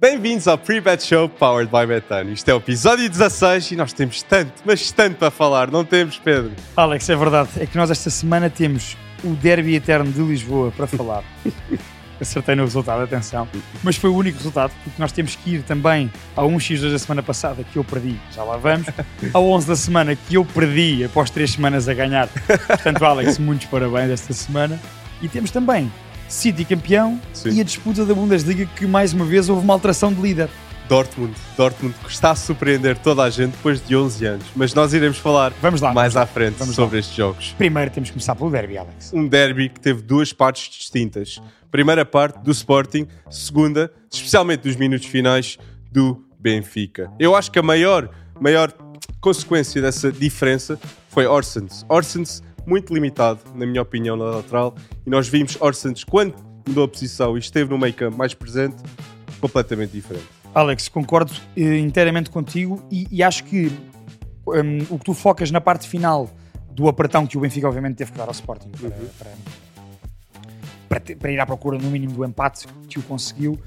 Bem-vindos ao Pre-Bet Show Powered by Betano. Isto é o episódio 16 e nós temos tanto, mas tanto para falar, não temos, Pedro? Alex, é verdade. É que nós esta semana temos o Derby Eterno de Lisboa para falar. Acertei no resultado, atenção. Mas foi o único resultado, porque nós temos que ir também ao 1x2 da semana passada, que eu perdi, já lá vamos. Ao 11 da semana, que eu perdi após 3 semanas a ganhar. Portanto, Alex, muitos parabéns esta semana. E temos também City campeão Sim. e a disputa da Bundesliga, que mais uma vez houve uma alteração de líder. Dortmund, Dortmund que está a surpreender toda a gente depois de 11 anos, mas nós iremos falar Vamos lá. mais à frente Vamos sobre estes jogos. Primeiro temos que começar pelo Derby, Alex. Um derby que teve duas partes distintas. Primeira parte do Sporting, segunda, especialmente dos minutos finais, do Benfica. Eu acho que a maior, maior consequência dessa diferença foi Orsens. Orsens muito limitado, na minha opinião, na lateral, e nós vimos Orsens quando mudou a posição e esteve no meio campo mais presente, completamente diferente. Alex, concordo eh, inteiramente contigo e, e acho que hum, o que tu focas na parte final do apertão que o Benfica obviamente teve que dar ao Sporting para, Uhum. para, para para ir à procura no mínimo do empate que o conseguiu,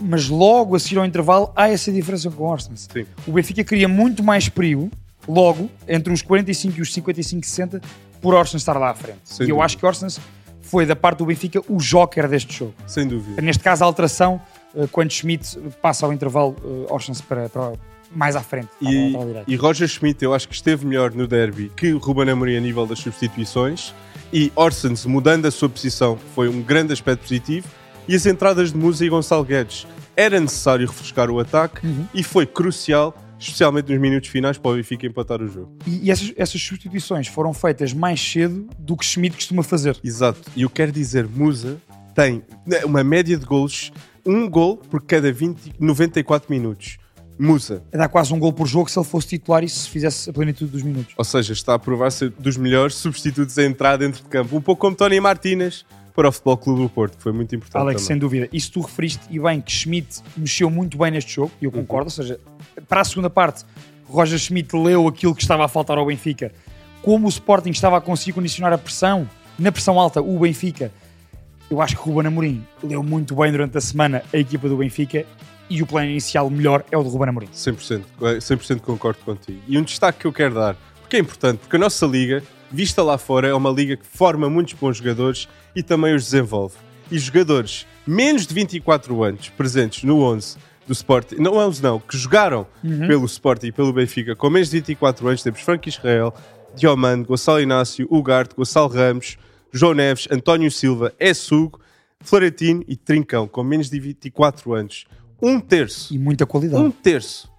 mas logo a seguir ao intervalo há essa diferença com o Arsenal. Sim. O Benfica cria muito mais perigo logo entre os 45 e os 55 60 por Orsens estar lá à frente. Sem e eu dúvida. acho que Orsens foi da parte do Benfica o joker deste jogo. Sem dúvida. Neste caso, a alteração, eh, quando Schmidt passa ao intervalo, uh, Orsens para, para mais à frente. E, e Roger Schmidt, eu acho que esteve melhor no derby que Ruben Amorim a nível das substituições. E Orsens, mudando a sua posição, foi um grande aspecto positivo. E as entradas de Musa e Gonçalo Guedes. Era necessário refrescar o ataque Uhum. e foi crucial, especialmente nos minutos finais, para o Benfica empatar o jogo. E, e essas, essas substituições foram feitas mais cedo do que Schmidt costuma fazer. Exato. E eu quero dizer, Musa tem uma média de golos, um gol por cada 20, 94 minutos. Musa. Dá quase um gol por jogo se ele fosse titular e se fizesse a plenitude dos minutos. Ou seja, está a provar ser dos melhores substitutos a entrar dentro de campo. Um pouco como Tony Martínez para o Futebol Clube do Porto. Foi muito importante Alex, também. sem dúvida. E se tu referiste e bem que Schmidt mexeu muito bem neste jogo, e eu concordo, ou seja, para a segunda parte, Roger Schmidt leu aquilo que estava a faltar ao Benfica. Como o Sporting estava a conseguir condicionar a pressão, na pressão alta, o Benfica, eu acho que o Ruben Amorim leu muito bem durante a semana a equipa do Benfica e o plano inicial melhor é o do Ruben Amorim. 100%, eh, 100% concordo contigo. E um destaque que eu quero dar, porque é importante, porque a nossa liga, vista lá fora, é uma liga que forma muitos bons jogadores e também os desenvolve. E jogadores menos de 24 anos presentes no 11 do Sporting, não 11 não, que jogaram pelo Sporting e pelo Benfica com menos de 24 anos, temos Frank Israel, Diomando, Gonçalo Inácio, Ugarte, Gonçalo Ramos, João Neves, António Silva, Essugo, Florentino e Trincão, com menos de 24 anos. Um terço E muita qualidade. um terço.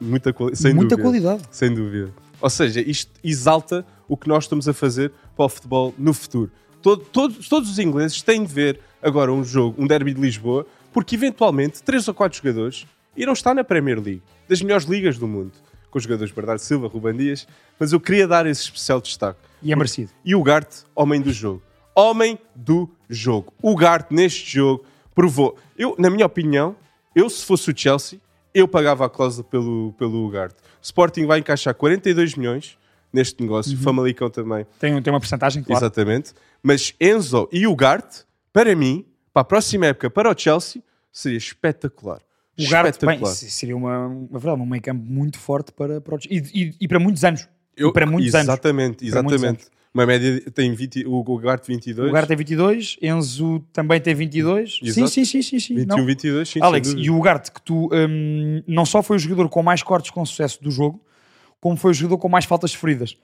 Muita, quali sem muita dúvida. qualidade. Sem dúvida. Ou seja, isto exalta o que nós estamos a fazer para o futebol no futuro. Todo- todos, todos os ingleses têm de ver agora um jogo, um derby de Lisboa, porque eventualmente três ou quatro jogadores irão estar na Premier League, das melhores ligas do mundo, com os jogadores Bernardo Silva, Ruban Dias, mas eu queria dar esse especial destaque. E é merecido. E o Garte, homem do jogo. Homem do jogo. O Garte, neste jogo, provou. Eu, na minha opinião, eu, se fosse o Chelsea, eu pagava a cláusula pelo, pelo Ugarte. Sporting vai encaixar 42 milhões neste negócio, Famalicão também, Tem, tem uma porcentagem, claro. exatamente. Mas Enzo e Ugarte, para mim, para a próxima época, para o Chelsea, seria espetacular. O Garte, bem, seria uma, uma verdade, um meio campo muito forte para, para o, e, e, e para muitos anos. Eu- e para muitos anos. exatamente, Para muitos exatamente. Uma média tem 20, o Ugarte 22, O Ugarte tem 22, Enzo também tem 22. Sim, Exato. sim, sim, sim. sim. 21, Não. 22, sim, Alex, e o Ugarte, que tu hum, não só foi o jogador com mais cortes com sucesso do jogo, como foi o jogador com mais faltas sofridas.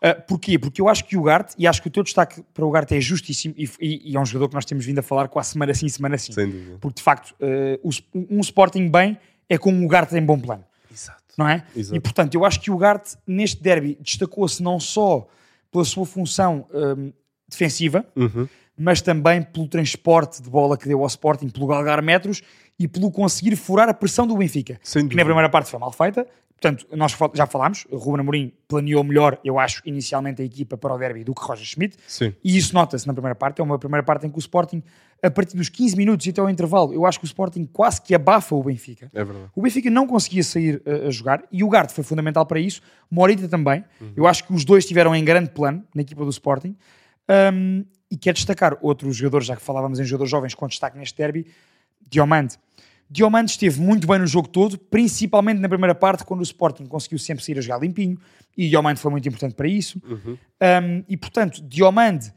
Ah, porquê? Porque eu acho que o Ugarte, e acho que o teu destaque para o Ugarte é justíssimo, e, e- e é um jogador que nós temos vindo a falar quase semana sim, semana sim. Sem dúvida. Porque de facto, Sp- um Sporting bem é como o Ugarte em bom plano. Exato. não é? Exato. E portanto, eu acho que o Garte neste derby destacou-se não só pela sua função hum, defensiva, Uhum. mas também pelo transporte de bola que deu ao Sporting, pelo galgar metros e pelo conseguir furar a pressão do Benfica. Sem que na primeira parte foi mal feita. Portanto, nós já falámos, o Ruben Amorim planeou melhor, eu acho, inicialmente a equipa para o derby do que Roger Schmidt. Sim. E isso nota-se na primeira parte. É uma primeira parte em que o Sporting, a partir dos 15 minutos e até ao intervalo, eu acho que o Sporting quase que abafa o Benfica. É verdade. O Benfica não conseguia sair uh, a jogar e o Garte foi fundamental para isso. Morita também. Eu acho que os dois estiveram em grande plano na equipa do Sporting. Um, e quero destacar outros jogadores, já que falávamos em jogadores jovens com destaque neste derby, Diomande. Diomande esteve muito bem no jogo todo, principalmente na primeira parte, quando o Sporting conseguiu sempre sair a jogar limpinho, e Diomande foi muito importante para isso. Uhum. Um, e portanto, Diomande,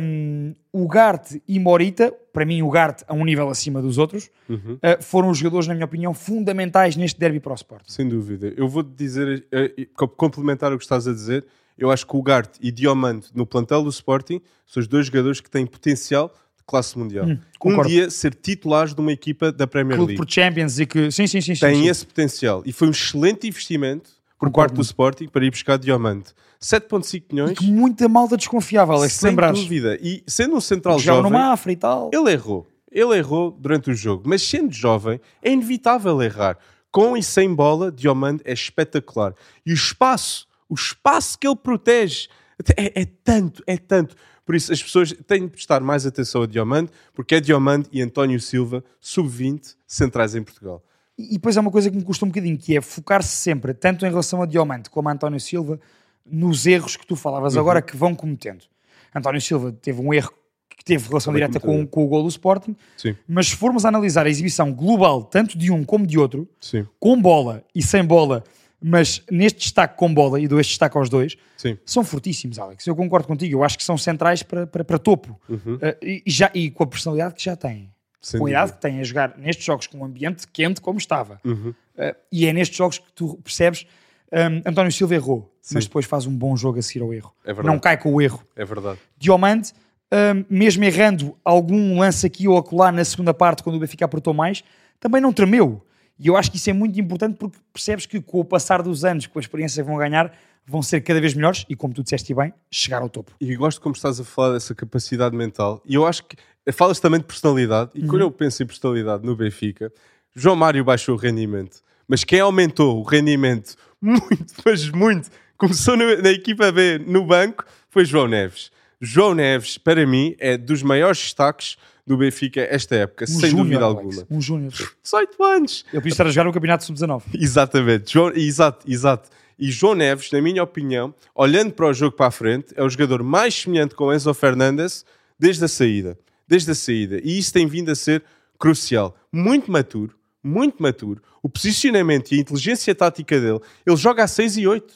um, Ugarte e Morita, para mim, Ugarte a um nível acima dos outros, Uhum. uh, foram os jogadores, na minha opinião, fundamentais neste derby para o Sporting. Sem dúvida. Eu vou-te dizer, co- complementar o que estás a dizer, eu acho que o Garte e Diamante no plantel do Sporting são os dois jogadores que têm potencial classe mundial. um Hum, concordo. dia ser titulares de uma equipa da Premier Clube League. por Champions e que. Sim, sim, sim. sim, Tem sim. esse potencial. E foi um excelente investimento por Concordo parte do. Sporting para ir buscar Diamante. 7.5 E milhões, que muita malta desconfiava, Alex, se sem lembrares. dúvida. E sendo um central Jogava jovem, numa Afra e tal. ele errou. Ele errou durante o jogo. Mas sendo jovem, é inevitável errar. Com e sem bola, Diomande é espetacular. E o espaço, o espaço que ele protege, é, é tanto, é tanto. Por isso, as pessoas têm de prestar mais atenção a Diomande, porque é Diomande e António Silva, sub-20, centrais em Portugal. E e depois é uma coisa que me custa um bocadinho, que é focar-se sempre, tanto em relação a Diomante como a António Silva, nos erros que tu falavas agora que vão cometendo. António Silva teve um erro que teve relação Também direta com, com o gol do Sporting, Sim, mas se formos a analisar a exibição global, tanto de um como de outro, sim, com bola e sem bola, mas neste destaque com bola, e dou este destaque aos dois, sim. são fortíssimos, Alex. Eu concordo contigo, eu acho que são centrais para, para, para topo. Uhum. Uh, e, já, e com a personalidade que já têm. Sem com a idade que têm a jogar nestes jogos com um ambiente quente como estava. Uhum. Uh, e é nestes jogos que tu percebes. um, António Silva errou, mas Sim. depois faz um bom jogo a seguir ao erro. É. Não cai com o erro. É verdade. Diomande, um, mesmo errando algum lance aqui ou acolá na segunda parte, quando o Benfica apertou mais, também não tremeu. E eu acho que isso é muito importante porque percebes que com o passar dos anos, com a experiência que vão ganhar, vão ser cada vez melhores e, como tu disseste bem, chegar ao topo. E gosto como estás a falar dessa capacidade mental. E eu acho que falas também de personalidade. E Uhum. quando eu penso em personalidade no Benfica, João Mário baixou o rendimento. Mas quem aumentou o rendimento muito, mas muito, começou no- na equipa B no banco, foi João Neves. João Neves, para mim, é dos maiores destaques do Benfica esta época, Um sem dúvida Alex, alguma. Um júnior. 18 anos! Ele podia estar a jogar no Campeonato Sub-19. Exatamente, João, exato, exato. E João Neves, na minha opinião, olhando para o jogo para a frente, é o jogador mais semelhante com Enzo Fernandes desde a saída. Desde a saída. E isso tem vindo a ser crucial. Muito maturo, muito maturo. O posicionamento e a inteligência tática dele, ele joga a 6 e 8.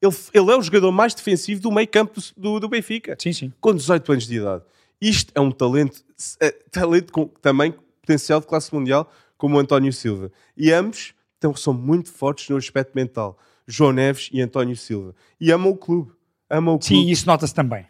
Ele, ele é o jogador mais defensivo do meio campo do, do, do Benfica Sim, sim. com 18 anos de idade. Isto é um talento, é, talento com também potencial de classe mundial, como o António Silva. E ambos então, são muito fortes no aspecto mental. João Neves e António Silva. E amam o clube. Amam o Sim, clube. isso nota-se também.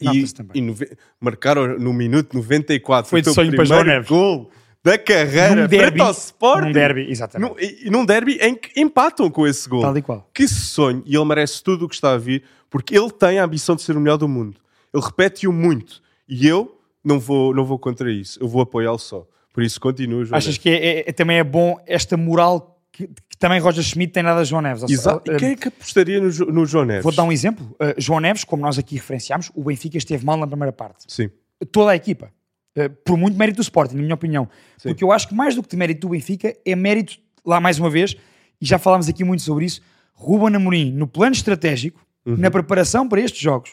e, nota-se também. e nove- marcaram no minuto 94. Foi o de sonho para João Neves. gol da carreira Num derby, frente ao Sporting. num derby, exatamente. Num, e, e num derby em que empatam com esse gol. Tal e qual. Que sonho, e ele merece tudo o que está a vir, porque ele tem a ambição de ser o melhor do mundo. Ele repete-o muito. E eu não vou, não vou contra isso. Eu vou apoiá-lo só. Por isso, continua, João Achas Neves. que é, é- é- também é bom esta moral que, que também Roger Schmidt tem nada a João Neves? Exato. E quem é que apostaria no, no João Neves? Vou dar um exemplo. Uh, João Neves, como nós aqui referenciámos, o Benfica esteve mal na primeira parte. Sim. Toda a equipa. Uh, por muito mérito do Sporting, na minha opinião. Sim. Porque eu acho que mais do que de mérito do Benfica, é mérito, lá mais uma vez, e já falámos aqui muito sobre isso, Ruben Amorim, no plano estratégico, Uhum. na preparação para estes jogos,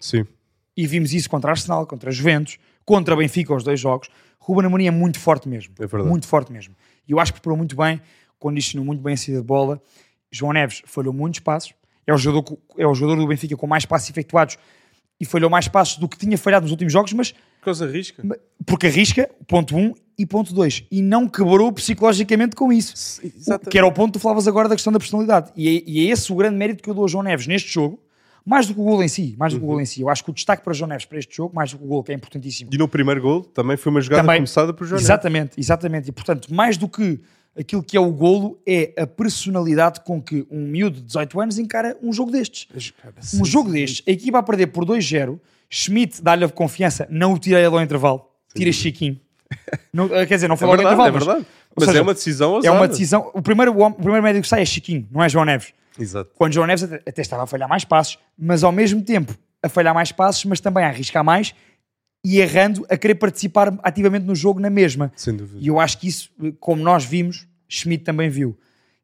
Sim. E vimos isso contra a Arsenal, contra Juventus, contra Benfica, os dois jogos, Ruben Amorim é muito forte mesmo. É verdade. Muito forte mesmo. E eu acho que preparou muito bem, condicionou muito bem a saída de bola. João Neves falhou muitos passos. É o jogador, é o jogador do Benfica com mais passos efetuados e falhou mais passos do que tinha falhado nos últimos jogos, mas Por causa risca. porque arrisca, ponto 1 um, e ponto 2. E não quebrou psicologicamente com isso. Exatamente. Que era o ponto que tu falavas agora da questão da personalidade. E é, e é esse o grande mérito que eu dou a João Neves neste jogo, mais do que o gol em si. Mais do que o gol Uhum. em si. Eu acho que o destaque para João Neves para este jogo, mais do que o gol, que é importantíssimo. E no primeiro gol também foi uma jogada Também- começada por João Neves. Exatamente, exatamente. E portanto, mais do que aquilo que é o golo, é a personalidade com que um miúdo de 18 anos encara um jogo destes. Um jogo destes, a equipa a perder por 2-0, Schmidt dá-lhe a confiança, não o tira ele ao intervalo, tira Chiquinho. Não, eh, quer dizer, não foi É logo ao verdade, é intervalo, mas- verdade. ou Mas seja, é uma decisão é ousada. uma decisão. O primeiro, o primeiro médico que sai é Chiquinho, não é João Neves. Exato. Quando João Neves até, estava a falhar mais passos, mas ao mesmo tempo a falhar mais passos, mas também a arriscar mais e errando a querer participar ativamente no jogo na mesma. Sem dúvida. E eu acho que isso, como nós vimos, Schmidt também viu.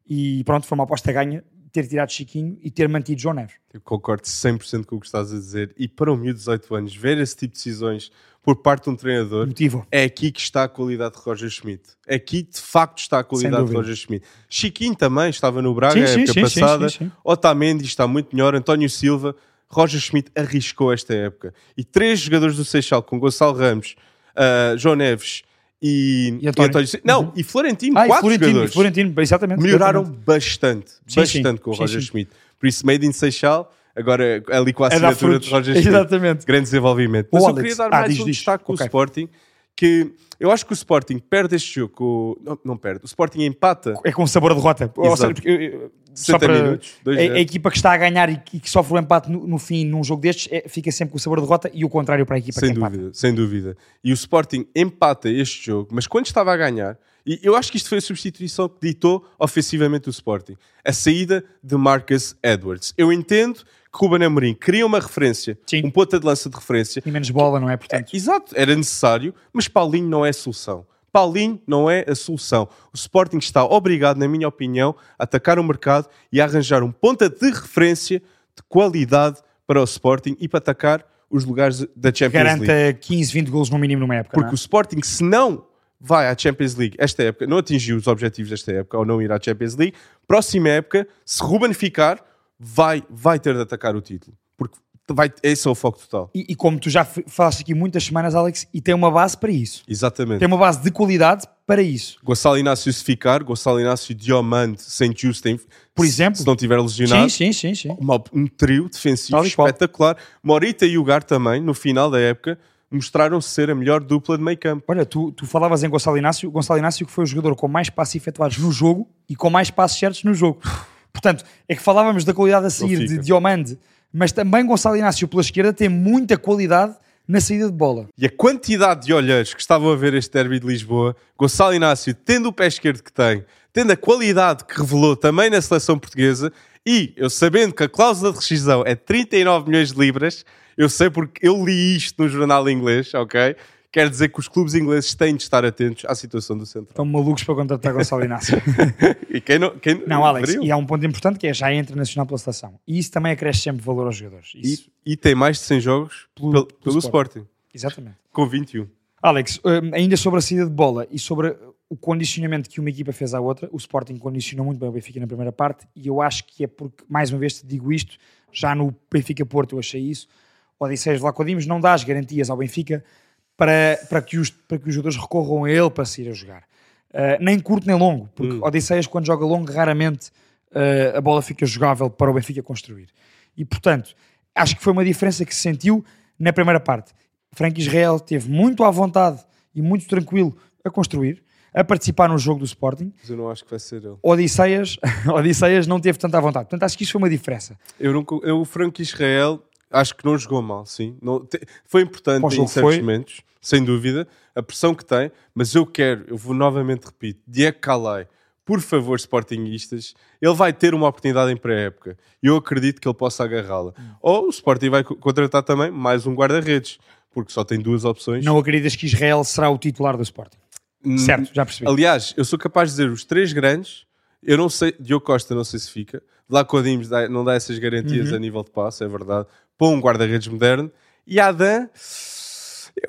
E pronto, foi uma aposta ganha ter tirado Chiquinho e ter mantido João Neves. Eu concordo 100% com o que estás a dizer. E para um miúdo de 18 anos, ver esse tipo de decisões por parte de um treinador, Motivo. é aqui que está a qualidade de Roger Schmidt. É aqui, de facto, está a qualidade de. Roger Schmidt. Chiquinho também estava no Braga Sim, a sim, época sim, passada. sim. Otamendi está muito melhor. António Silva. Roger Schmidt arriscou esta época. E três jogadores do Seixal, com Gonçalo Ramos, ah, João Neves e, E António. Silva. Não, e Florentino. Ah, e quatro Florentino, jogadores. e Florentino, exatamente. Melhoraram exatamente. bastante. Sim, bastante sim. com o Sim, Roger. Schmidt. Por isso, Made in Seixal, agora ali com a É assinatura de Roger Schmidt. Exatamente. Grande desenvolvimento. Mas Ô, eu Alex, queria dar ah, mais diz, um diz. destaque com Ok. o Sporting, que eu acho que o Sporting perde este jogo. Não, não perde. O Sporting empata É com sabor a derrota. Ou seja, só 60 para- minutos. a, 2-0. a equipa que está a ganhar e que, que sofre o empate no, no fim num jogo destes é- fica sempre com o sabor a derrota e o contrário para a equipa Sem que empata. dúvida, sem dúvida. E o Sporting empata este jogo, mas quando estava a ganhar, e eu acho que isto foi a substituição que ditou ofensivamente o Sporting, a saída de Marcus Edwards. Eu entendo Ruben Amorim queria uma referência, Sim. um ponta de lança de referência, E menos bola, não é? Portanto, Exato, era necessário, mas Paulinho não é a solução. Paulinho não é a solução. O Sporting está obrigado, na minha opinião, a atacar o mercado e a arranjar um ponta de referência de qualidade para o Sporting e para atacar os lugares da Champions League. garanta 15, 20 golos no mínimo numa época. Porque não o é? Sporting, se não vai à Champions League esta época, não atingiu os objetivos desta época, ou não ir à Champions League, próxima época, se Ruben ficar, vai, vai ter de atacar o título. Porque vai, esse é o foco total. E, e como tu já falaste aqui muitas semanas, Alex, e tem uma base para isso. Exatamente. Tem uma base de qualidade para isso. Gonçalo Inácio se ficar, Gonçalo Inácio, Diomande, Saint Justin, Por se- exemplo. se não tiver lesionado, Sim, sim, sim, sim. uma- um trio defensivo espetacular. Morita e Ugar também, no final da época, mostraram ser a melhor dupla de meio campo. Olha, tu, tu falavas em Gonçalo Inácio, Gonçalo Inácio que foi o jogador com mais passos efetuados no jogo e com mais passos certos no jogo. Portanto, é que falávamos da qualidade a sair de Diomande, mas também Gonçalo Inácio pela esquerda tem muita qualidade na saída de bola. E a quantidade de olheiros que estavam a ver este derby de Lisboa, Gonçalo Inácio, tendo o pé esquerdo que tem, tendo a qualidade que revelou também na seleção portuguesa, e eu sabendo que a cláusula de rescisão é 39 milhões de libras, eu sei porque eu li isto no jornal inglês, ok? Quer dizer que os clubes ingleses têm de estar atentos à situação do Central. Estão malucos para contratar Gonçalo Inácio. E quem não, quem Não, Alex, e há um ponto importante que é já é internacional pela seleção. E isso também acresce sempre valor aos jogadores. Isso, E, e tem mais de 100 jogos Pelo- pelo, pelo pelo Sporting. Sporting, Exatamente. com 21. Alex, hum, ainda sobre a saída de bola e sobre o condicionamento que uma equipa fez à outra, o Sporting condicionou muito bem o Benfica na primeira parte e eu acho que é porque, mais uma vez te digo isto, já no Benfica-Porto eu achei isso, o Odisseias Vlacodimos não dá as garantias ao Benfica para, para, que os, para que os jogadores recorram a ele para sair a jogar. Uh, nem curto nem longo, porque Odisseias quando joga longo raramente uh, a bola fica jogável para o Benfica construir. E portanto, acho que foi uma diferença que se sentiu na primeira parte. Frank Israel teve muito à vontade e muito tranquilo a construir, a participar no jogo do Sporting. Mas eu não acho que vai ser ele. Odisseias, Odisseias não teve tanta vontade. Portanto, acho que isso foi uma diferença. Eu, eu o Frank Israel acho que não jogou mal, sim. Não, te- foi importante em certos foi. momentos, sem dúvida, a pressão que tem, mas eu quero, eu vou novamente repito, Diego Calai, por favor, Sportingistas, ele vai ter uma oportunidade em pré-época eu acredito que ele possa agarrá-la. Hum. Ou o Sporting vai co- contratar também mais um guarda-redes, porque só tem duas opções. Não acreditas que Israel será o titular do Sporting? Hum, Certo, já percebi. Aliás, eu sou capaz de dizer os três grandes. Eu não sei, Diogo Costa não sei se fica. Vlaco Dimos dá- não dá essas garantias Uhum. a nível de passe, é verdade. Para um guarda-redes moderno. E Adam,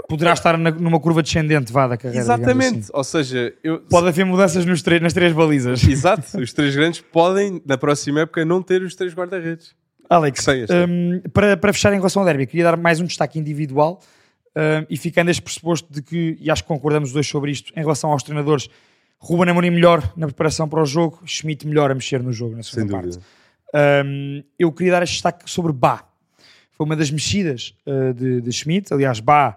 Poderá estar na- numa curva descendente, vá, da carreira. exatamente. assim. Ou seja, eu, Pode haver mudanças nos três- nas três balizas. exato, os três grandes podem, na próxima época, não ter os três guarda-redes. Alex, hum, para, para fechar em relação ao derby, queria dar mais um destaque individual hum, e ficando este pressuposto de que, e acho que concordamos os dois sobre isto, em relação aos treinadores, Ruben Amorim melhor na preparação para o jogo, Schmidt melhor a mexer no jogo na segunda parte. Hum, eu queria dar este destaque sobre Bá. Foi uma das mexidas uh, de, de Schmidt, aliás, Bá,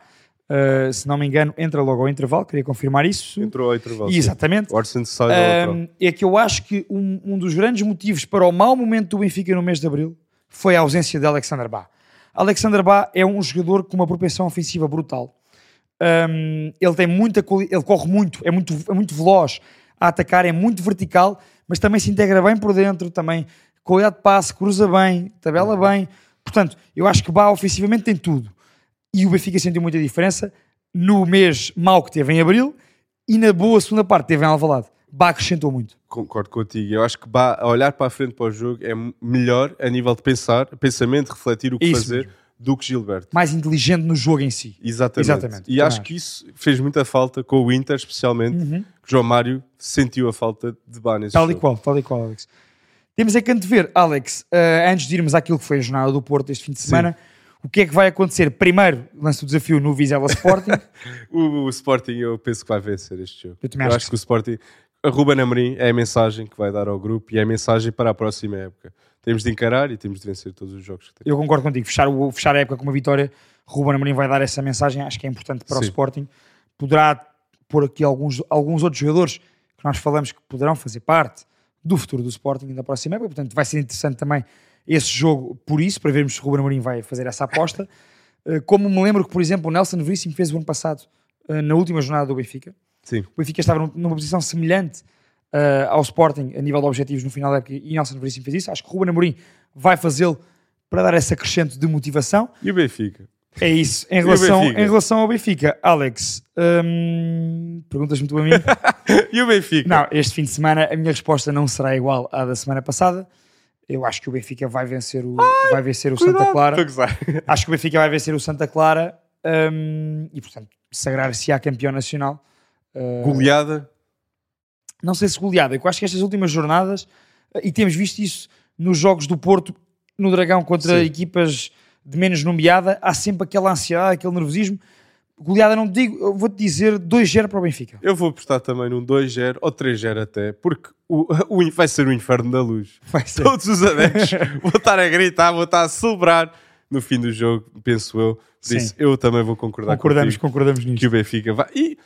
uh, se não me engano, entra logo ao intervalo, queria confirmar isso. Entrou ao intervalo. sim. Exatamente. O Orson sai. Um, é que eu acho que um, um dos grandes motivos para o mau momento do Benfica no mês de Abril foi a ausência de Alexander Bá. Alexander Bá é um jogador com uma propensão ofensiva brutal. Um, ele tem muita ele corre muito, é muito, é muito veloz a atacar, é muito vertical, mas também se integra bem por dentro, também qualidade de passe, cruza bem, tabela bem. Portanto, eu acho que Bá ofensivamente tem tudo. E o Benfica sentiu muita diferença no mês mau que teve em Abril e na boa segunda parte que teve em Alvalade. Bá acrescentou muito. Concordo contigo. Eu acho que Bá, a olhar para a frente para o jogo é melhor a nível de pensar, pensamento, refletir o que Isso fazer mesmo. do que Gilberto. Mais inteligente no jogo em si. Exatamente. Exatamente, E também acho que isso fez muita falta com o Inter, especialmente. Uhum. que João Mário sentiu a falta de Bá nesse Tal e jogo. qual, tal e qual, Alex. Temos é que antever, Alex, eh, antes de irmos àquilo que foi a jornada do Porto este fim de semana, o que é que vai acontecer? Primeiro, lança o desafio no Vizela Sporting. O, o Sporting eu penso que vai vencer este jogo. Eu também acho acho que o Sporting... A Ruben Amorim é a mensagem que vai dar ao grupo e é a mensagem para a próxima época. Temos de encarar e temos de vencer todos os jogos que temos. Eu concordo contigo. Fechar, o, fechar a época com uma vitória, Ruben Amorim vai dar essa mensagem, acho que é importante para o Sim. Sporting. Poderá pôr aqui alguns, alguns outros jogadores que nós falamos que poderão fazer parte do futuro do Sporting da próxima época, portanto vai ser interessante também esse jogo por isso, para vermos se o Ruben Amorim vai fazer essa aposta. Eh, Como me lembro que, por exemplo, o Nelson Veríssimo fez o ano passado, eh, na última jornada do Benfica. Sim. O Benfica estava num- numa posição semelhante eh, ao Sporting a nível de objetivos no final da época e Nelson Veríssimo fez isso. Acho que o Ruben Amorim vai fazê-lo para dar esse acrescento de motivação. E o Benfica? É isso. Em relação, em relação ao Benfica, Alex, hum, perguntas-me tu a mim? E o Benfica? não, este fim de semana a minha resposta não será igual à da semana passada. Eu acho que o Benfica vai vencer o, vai vencer o Santa Estou a Clara. Acho que o Benfica vai vencer o Santa Clara hum, e, portanto, sagrar-se-á campeão nacional. Uh, Goleada? não sei se goleada, eu acho que estas últimas jornadas, e temos visto isso nos jogos do Porto, no Dragão contra Sim. equipas de menos nomeada, há sempre aquela ansiedade, aquele nervosismo. Goleada não te digo, eu vou-te dizer 2-0 para o Benfica. Eu vou apostar também num 2-0 ou 3-0 até, porque o, o, vai ser o inferno da luz. Vai ser. Todos os adeptos vão estar a gritar, vão estar a celebrar no fim do jogo, penso eu. Isso, eu também vou concordar Concordamos, contigo concordamos que nisto. o Benfica vai. E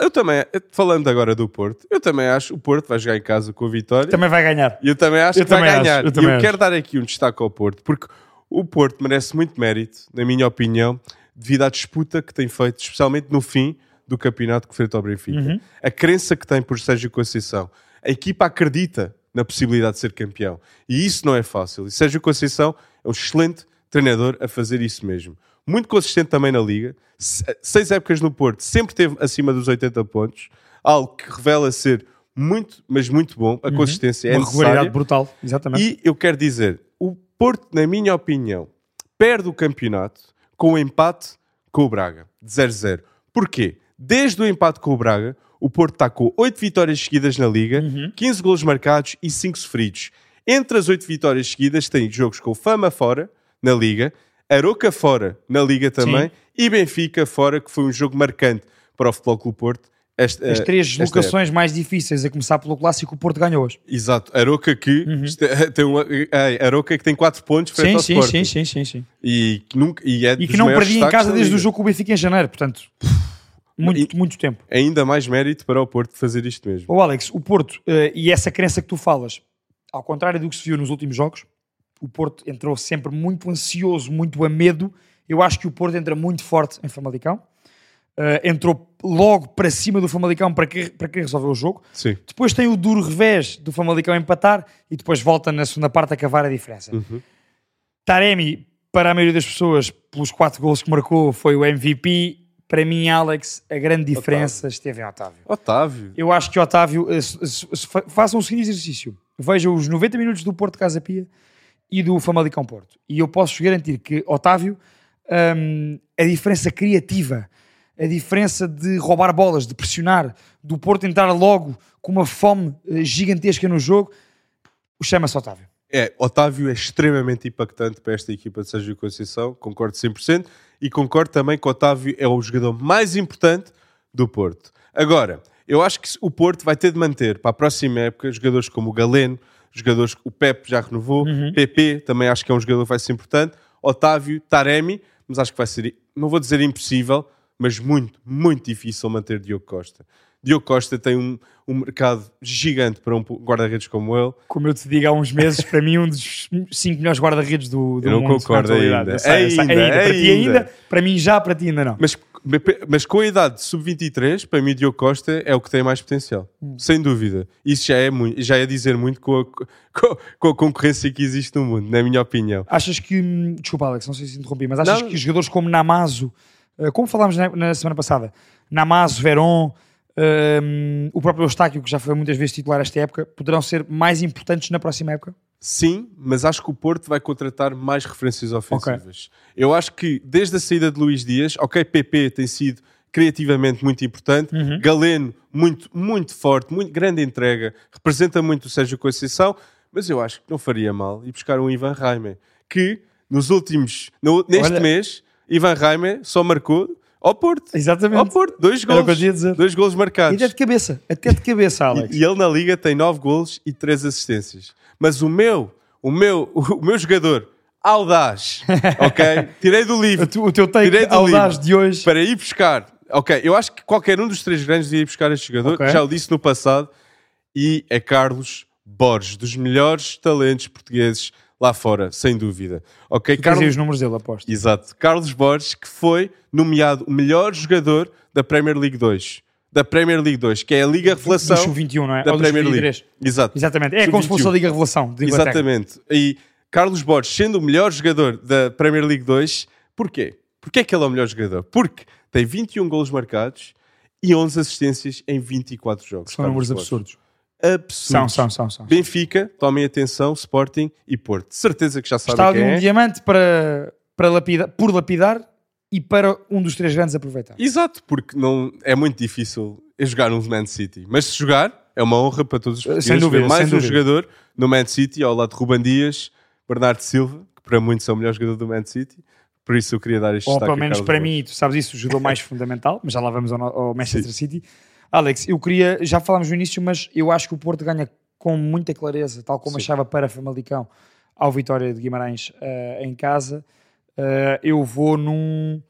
eu também, falando agora do Porto, eu também acho que o Porto vai jogar em casa com a vitória. Também vai ganhar. E eu também acho Eu que vai também acho, ganhar. eu e eu acho. quero dar aqui um destaque ao Porto, porque o Porto merece muito mérito, na minha opinião, devido à disputa que tem feito, especialmente no fim do campeonato que frente ao Benfica. Uhum. A crença que tem por Sérgio Conceição. A equipa acredita na possibilidade de ser campeão. E isso não é fácil. E Sérgio Conceição é um excelente treinador a fazer isso mesmo. Muito consistente também na Liga. Se- Seis épocas no Porto, sempre teve acima dos 80 pontos. Algo que revela ser muito, mas muito bom. A consistência é Uhum. Uma regularidade brutal, exatamente. E eu quero dizer, Porto, na minha opinião, perde o campeonato com o empate com o Braga, de 0-0. Porquê? Desde o empate com o Braga, o Porto está com 8 vitórias seguidas na Liga, Uhum. 15 golos marcados e 5 sofridos. Entre as 8 vitórias seguidas tem jogos com Fama fora, na Liga, Aroca fora, na Liga também, Sim. e Benfica fora, que foi um jogo marcante para o Futebol Clube Porto. Esta, As três locações mais difíceis, a começar pelo clássico, o Porto ganhou hoje. Exato, Aroca que é- tem uma, é, Aroca que tem 4 pontos frente Sim, ao sim, Sporting. sim, sim, sim, sim. E que, nunca, e, é E que não perdia em casa desde o jogo com o Benfica em janeiro, portanto, muito, muito tempo. Ainda mais mérito para o Porto fazer isto mesmo. Ô Alex, o Porto, eh, e essa crença que tu falas, ao contrário do que se viu nos últimos jogos, o Porto entrou sempre muito ansioso, muito a medo. Eu acho que o Porto entra muito forte em Famalicão. Eh, entrou logo para cima do Famalicão para, que, para querer resolver o jogo. Sim. Depois tem o duro revés do Famalicão empatar e depois volta na segunda parte a cavar a diferença. Uhum. Taremi, para a maioria das pessoas, pelos quatro gols que marcou, foi o MVP. Para mim, Alex, a grande diferença esteve em Otávio. Otávio. Eu acho que Otávio, eh, se- se- se fa- façam o seguinte exercício: vejam os 90 minutos do Porto Casa Pia e do Famalicão Porto. E eu posso garantir que Otávio, hum, a diferença criativa, a diferença de roubar bolas, de pressionar, do Porto entrar logo com uma fome eh, gigantesca no jogo, chama-se Otávio. É, Otávio é extremamente impactante para esta equipa de Sérgio Conceição, concordo 100%, e concordo também que Otávio é o jogador mais importante do Porto. Agora, eu acho que o Porto vai ter de manter para a próxima época jogadores como o Galeno, jogadores o Pepe já renovou, PP também acho que é um jogador que vai ser importante, Otávio, Taremi, mas acho que vai ser, não vou dizer impossível, mas muito, muito difícil manter Diogo Costa. Diogo Costa tem um, um mercado gigante para um guarda-redes como ele, Como eu te digo há uns meses, para mim, um dos cinco melhores guarda-redes do, do Eu não mundo. concordo ainda. Eu sei, eu sei. Ainda, Para ti ainda. ainda, para mim já, para ti ainda não. Mas, mas com a idade de sub-23, para mim, Diogo Costa é o que tem mais potencial. Hum. Sem dúvida. Isso já é, muito, já é dizer muito com a, com, com a concorrência que existe no mundo, na minha opinião. Achas que, hum, desculpa Alex, não sei se interrompi, mas achas Não. que jogadores como Namazo, como falámos na, na semana passada, Namazo, Veron, um, o próprio Eustáquio, que já foi muitas vezes titular esta época, poderão ser mais importantes na próxima época? Sim, mas acho que o Porto vai contratar mais referências ofensivas. Okay. Eu acho que desde a saída de Luís Dias, ok, PP tem sido criativamente muito importante, uhum. Galeno muito, muito forte, muito grande entrega, representa muito o Sérgio Conceição, mas eu acho que não faria mal ir buscar um Ivan Raime, que nos últimos, no, neste Olha... mês, Ivan Raime só marcou ao Porto. Exatamente. Ao Porto. Dois gols. Dois gols marcados. E até de cabeça. Até de cabeça, Alex. E, e, ele na Liga tem nove gols e três assistências. Mas o meu, o meu, o meu jogador audaz, ok? Tirei do livro. O, teu take audaz de hoje. Para ir buscar. Ok, eu acho que qualquer um dos três grandes devia ir buscar este jogador. Okay. Já o disse no passado. E é Carlos Borges, dos melhores talentos portugueses lá fora, sem dúvida. Ok, tu Carlos... os números dele, aposto. Exato. Carlos Borges, que foi nomeado o melhor jogador da Premier League 2. Da Premier League 2, que é a Liga Revelação. Do 21, não é? Da Premier League. Exato. Exatamente. É como se fosse a Liga Revelação. Exatamente. E Carlos Borges, sendo o melhor jogador da Premier League 2, porquê? Porquê é que ele é o melhor jogador? Porque tem 21 golos marcados e 11 assistências em 24 jogos. São números absurdos absurdos. São, são, são, são. Benfica, tomem atenção, Sporting e Porto. Certeza que já sabem Está quem ali um é. diamante para, para lapidar, por lapidar e para um dos três grandes aproveitar. Exato, porque não, é muito difícil jogar no Man City. Mas se jogar, é uma honra para todos os portugueses sem dúvida, ver mais um dúvida. jogador no Man City, ao lado de Ruban Dias, Bernardo Silva, que para muitos é o melhor jogador do Man City. Por isso eu queria dar este Ou pelo menos para mim, tu sabes isso, o jogador mais fundamental, mas já lá vamos ao, ao Manchester Sim. City. Alex, eu queria, já falámos no início, mas eu acho que o Porto ganha com muita clareza, tal como Sim. achava para Famalicão, ao Vitória de Guimarães uh, em casa. Uh, eu vou num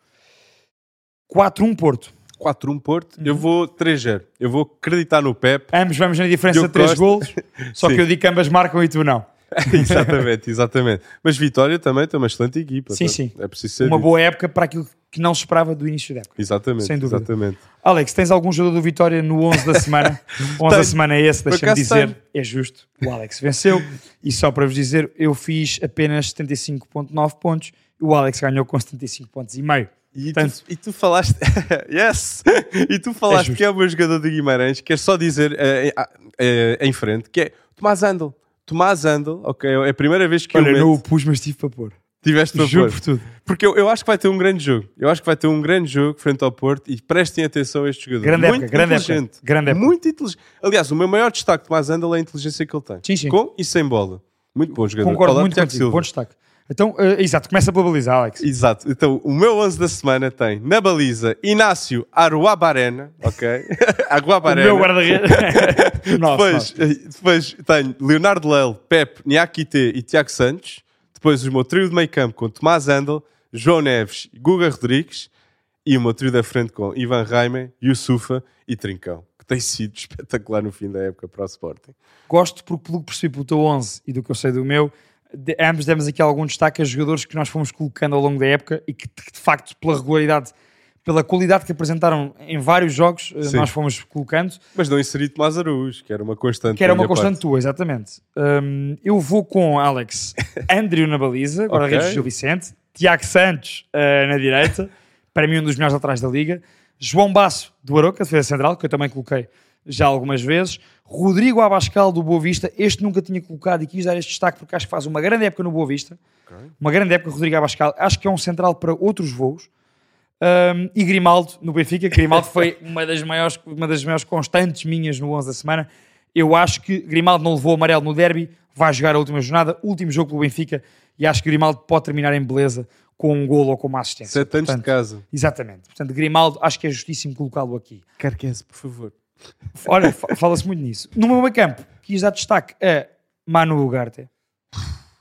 4-1 Porto. 4-1 Porto, uhum. eu vou 3-0. Eu vou acreditar no Pep. Ambos vamos na diferença de 3 gols, só que eu digo que ambas marcam e tu não. exatamente, exatamente. Mas Vitória também tem uma excelente equipa. Sim, tá? sim. É preciso ser uma dito. boa época para aquilo que não se esperava do início da época. Exatamente, sem dúvida. Exatamente. Alex, tens algum jogador do Vitória no 11 da semana? 11 da semana é esse, deixa-me dizer. Tenho. É justo. O Alex venceu. E só para vos dizer, eu fiz apenas 75.9 pontos. O Alex ganhou com 75 pontos e meio. E, Portanto, tu, e tu falaste, yes! E tu falaste é que é o meu jogador de Guimarães, quer só dizer uh, uh, em frente, que é Tomás Andel. Tomás Andel, ok, é a primeira vez que Olha, eu meto... não o pus, mas tive para pôr. Tiveste para Juro pôr. por tudo. Porque eu, eu acho que vai ter um grande jogo. Eu acho que vai ter um grande jogo frente ao Porto e prestem atenção a este jogador. Grande muito época, grande inteligente. Época, grande época. Muito inteligente. Aliás, o meu maior destaque de Tomás Andel é a inteligência que ele tem. Sim, sim. Com e sem bola. Muito bom jogador. Concordo Olá, muito contigo. Silva. Bom destaque. Então, uh, exato, começa pela baliza, Alex. Exato. Então, o meu 11 da semana tem na baliza Inácio Aruabarena, ok? Aguabarena. O meu guarda-redes. depois, eh, depois tenho Leonardo Lelo, Pep, Niakite e Tiago Santos. Depois o meu trio de meio campo com Tomás Andel, João Neves e Guga Rodrigues. E o meu trio da frente com Ivan Raime, Yusufa e Trincão. Que tem sido espetacular no fim da época para o Sporting. Gosto porque, pelo que percebi pelo teu 11 e do que eu sei do meu, de, ambos demos aqui algum destaque a jogadores que nós fomos colocando ao longo da época e que, de facto, pela regularidade, pela qualidade que apresentaram em vários jogos, eh, Sim. nós fomos colocando. Mas não inseri Tomás Araújo, que era uma constante. Que era uma constante parte. tua, exatamente. Um, eu vou com Alex Andrew na baliza, agora okay. Gil Vicente, Tiago Santos uh, na direita, para mim um dos melhores atrás da liga, João Basso do Aroca, defesa central, que eu também coloquei já algumas vezes. Rodrigo Abascal do Boa Vista, este nunca tinha colocado e quis dar este destaque porque acho que faz uma grande época no Boa Vista. Okay. Uma grande época, Rodrigo Abascal. Acho que é um central para outros voos. Um, e Grimaldo no Benfica. Grimaldo foi uma das, maiores, uma das maiores constantes minhas no 11 da semana. Eu acho que Grimaldo não levou amarelo no derby, vai jogar a última jornada, último jogo pelo Benfica, e acho que Grimaldo pode terminar em beleza com um golo ou com uma assistência. Sete anos de casa. Exatamente. Portanto, Grimaldo, acho que é justíssimo colocá-lo aqui. Carquense, por favor. Olha, fala-se muito nisso. No meu meio campo, quis dar destaque a Manu Ugarte.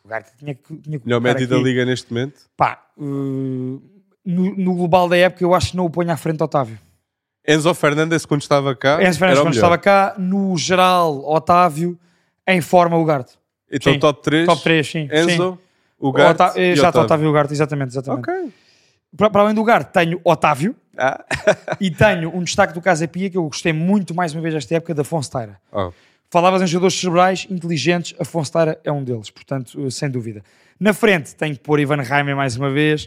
Ugarte tinha que. Tinha que Melhor médio da liga neste momento? Pá, uh, no, no, global da época, eu acho que não o ponho à frente Otávio. Enzo Fernandes, quando estava cá. Enzo Fernandes, quando estava cá, no geral, Otávio, em forma Ugarte. Então, sim. top 3? Top 3, sim. Enzo, sim. Ugarte. Ota Exato, Otávio. Otávio Ugarte, exatamente. exatamente. Ok. Para, para além do Ugarte, tenho Otávio. Ah. e tenho um destaque do Casa Pia que eu gostei muito mais uma vez esta época da Fonsteira. Oh. Falavas em jogadores cerebrais, inteligentes, a Fonsteira é um deles, portanto, eh, sem dúvida. Na frente tenho que pôr Ivan Reimer mais uma vez.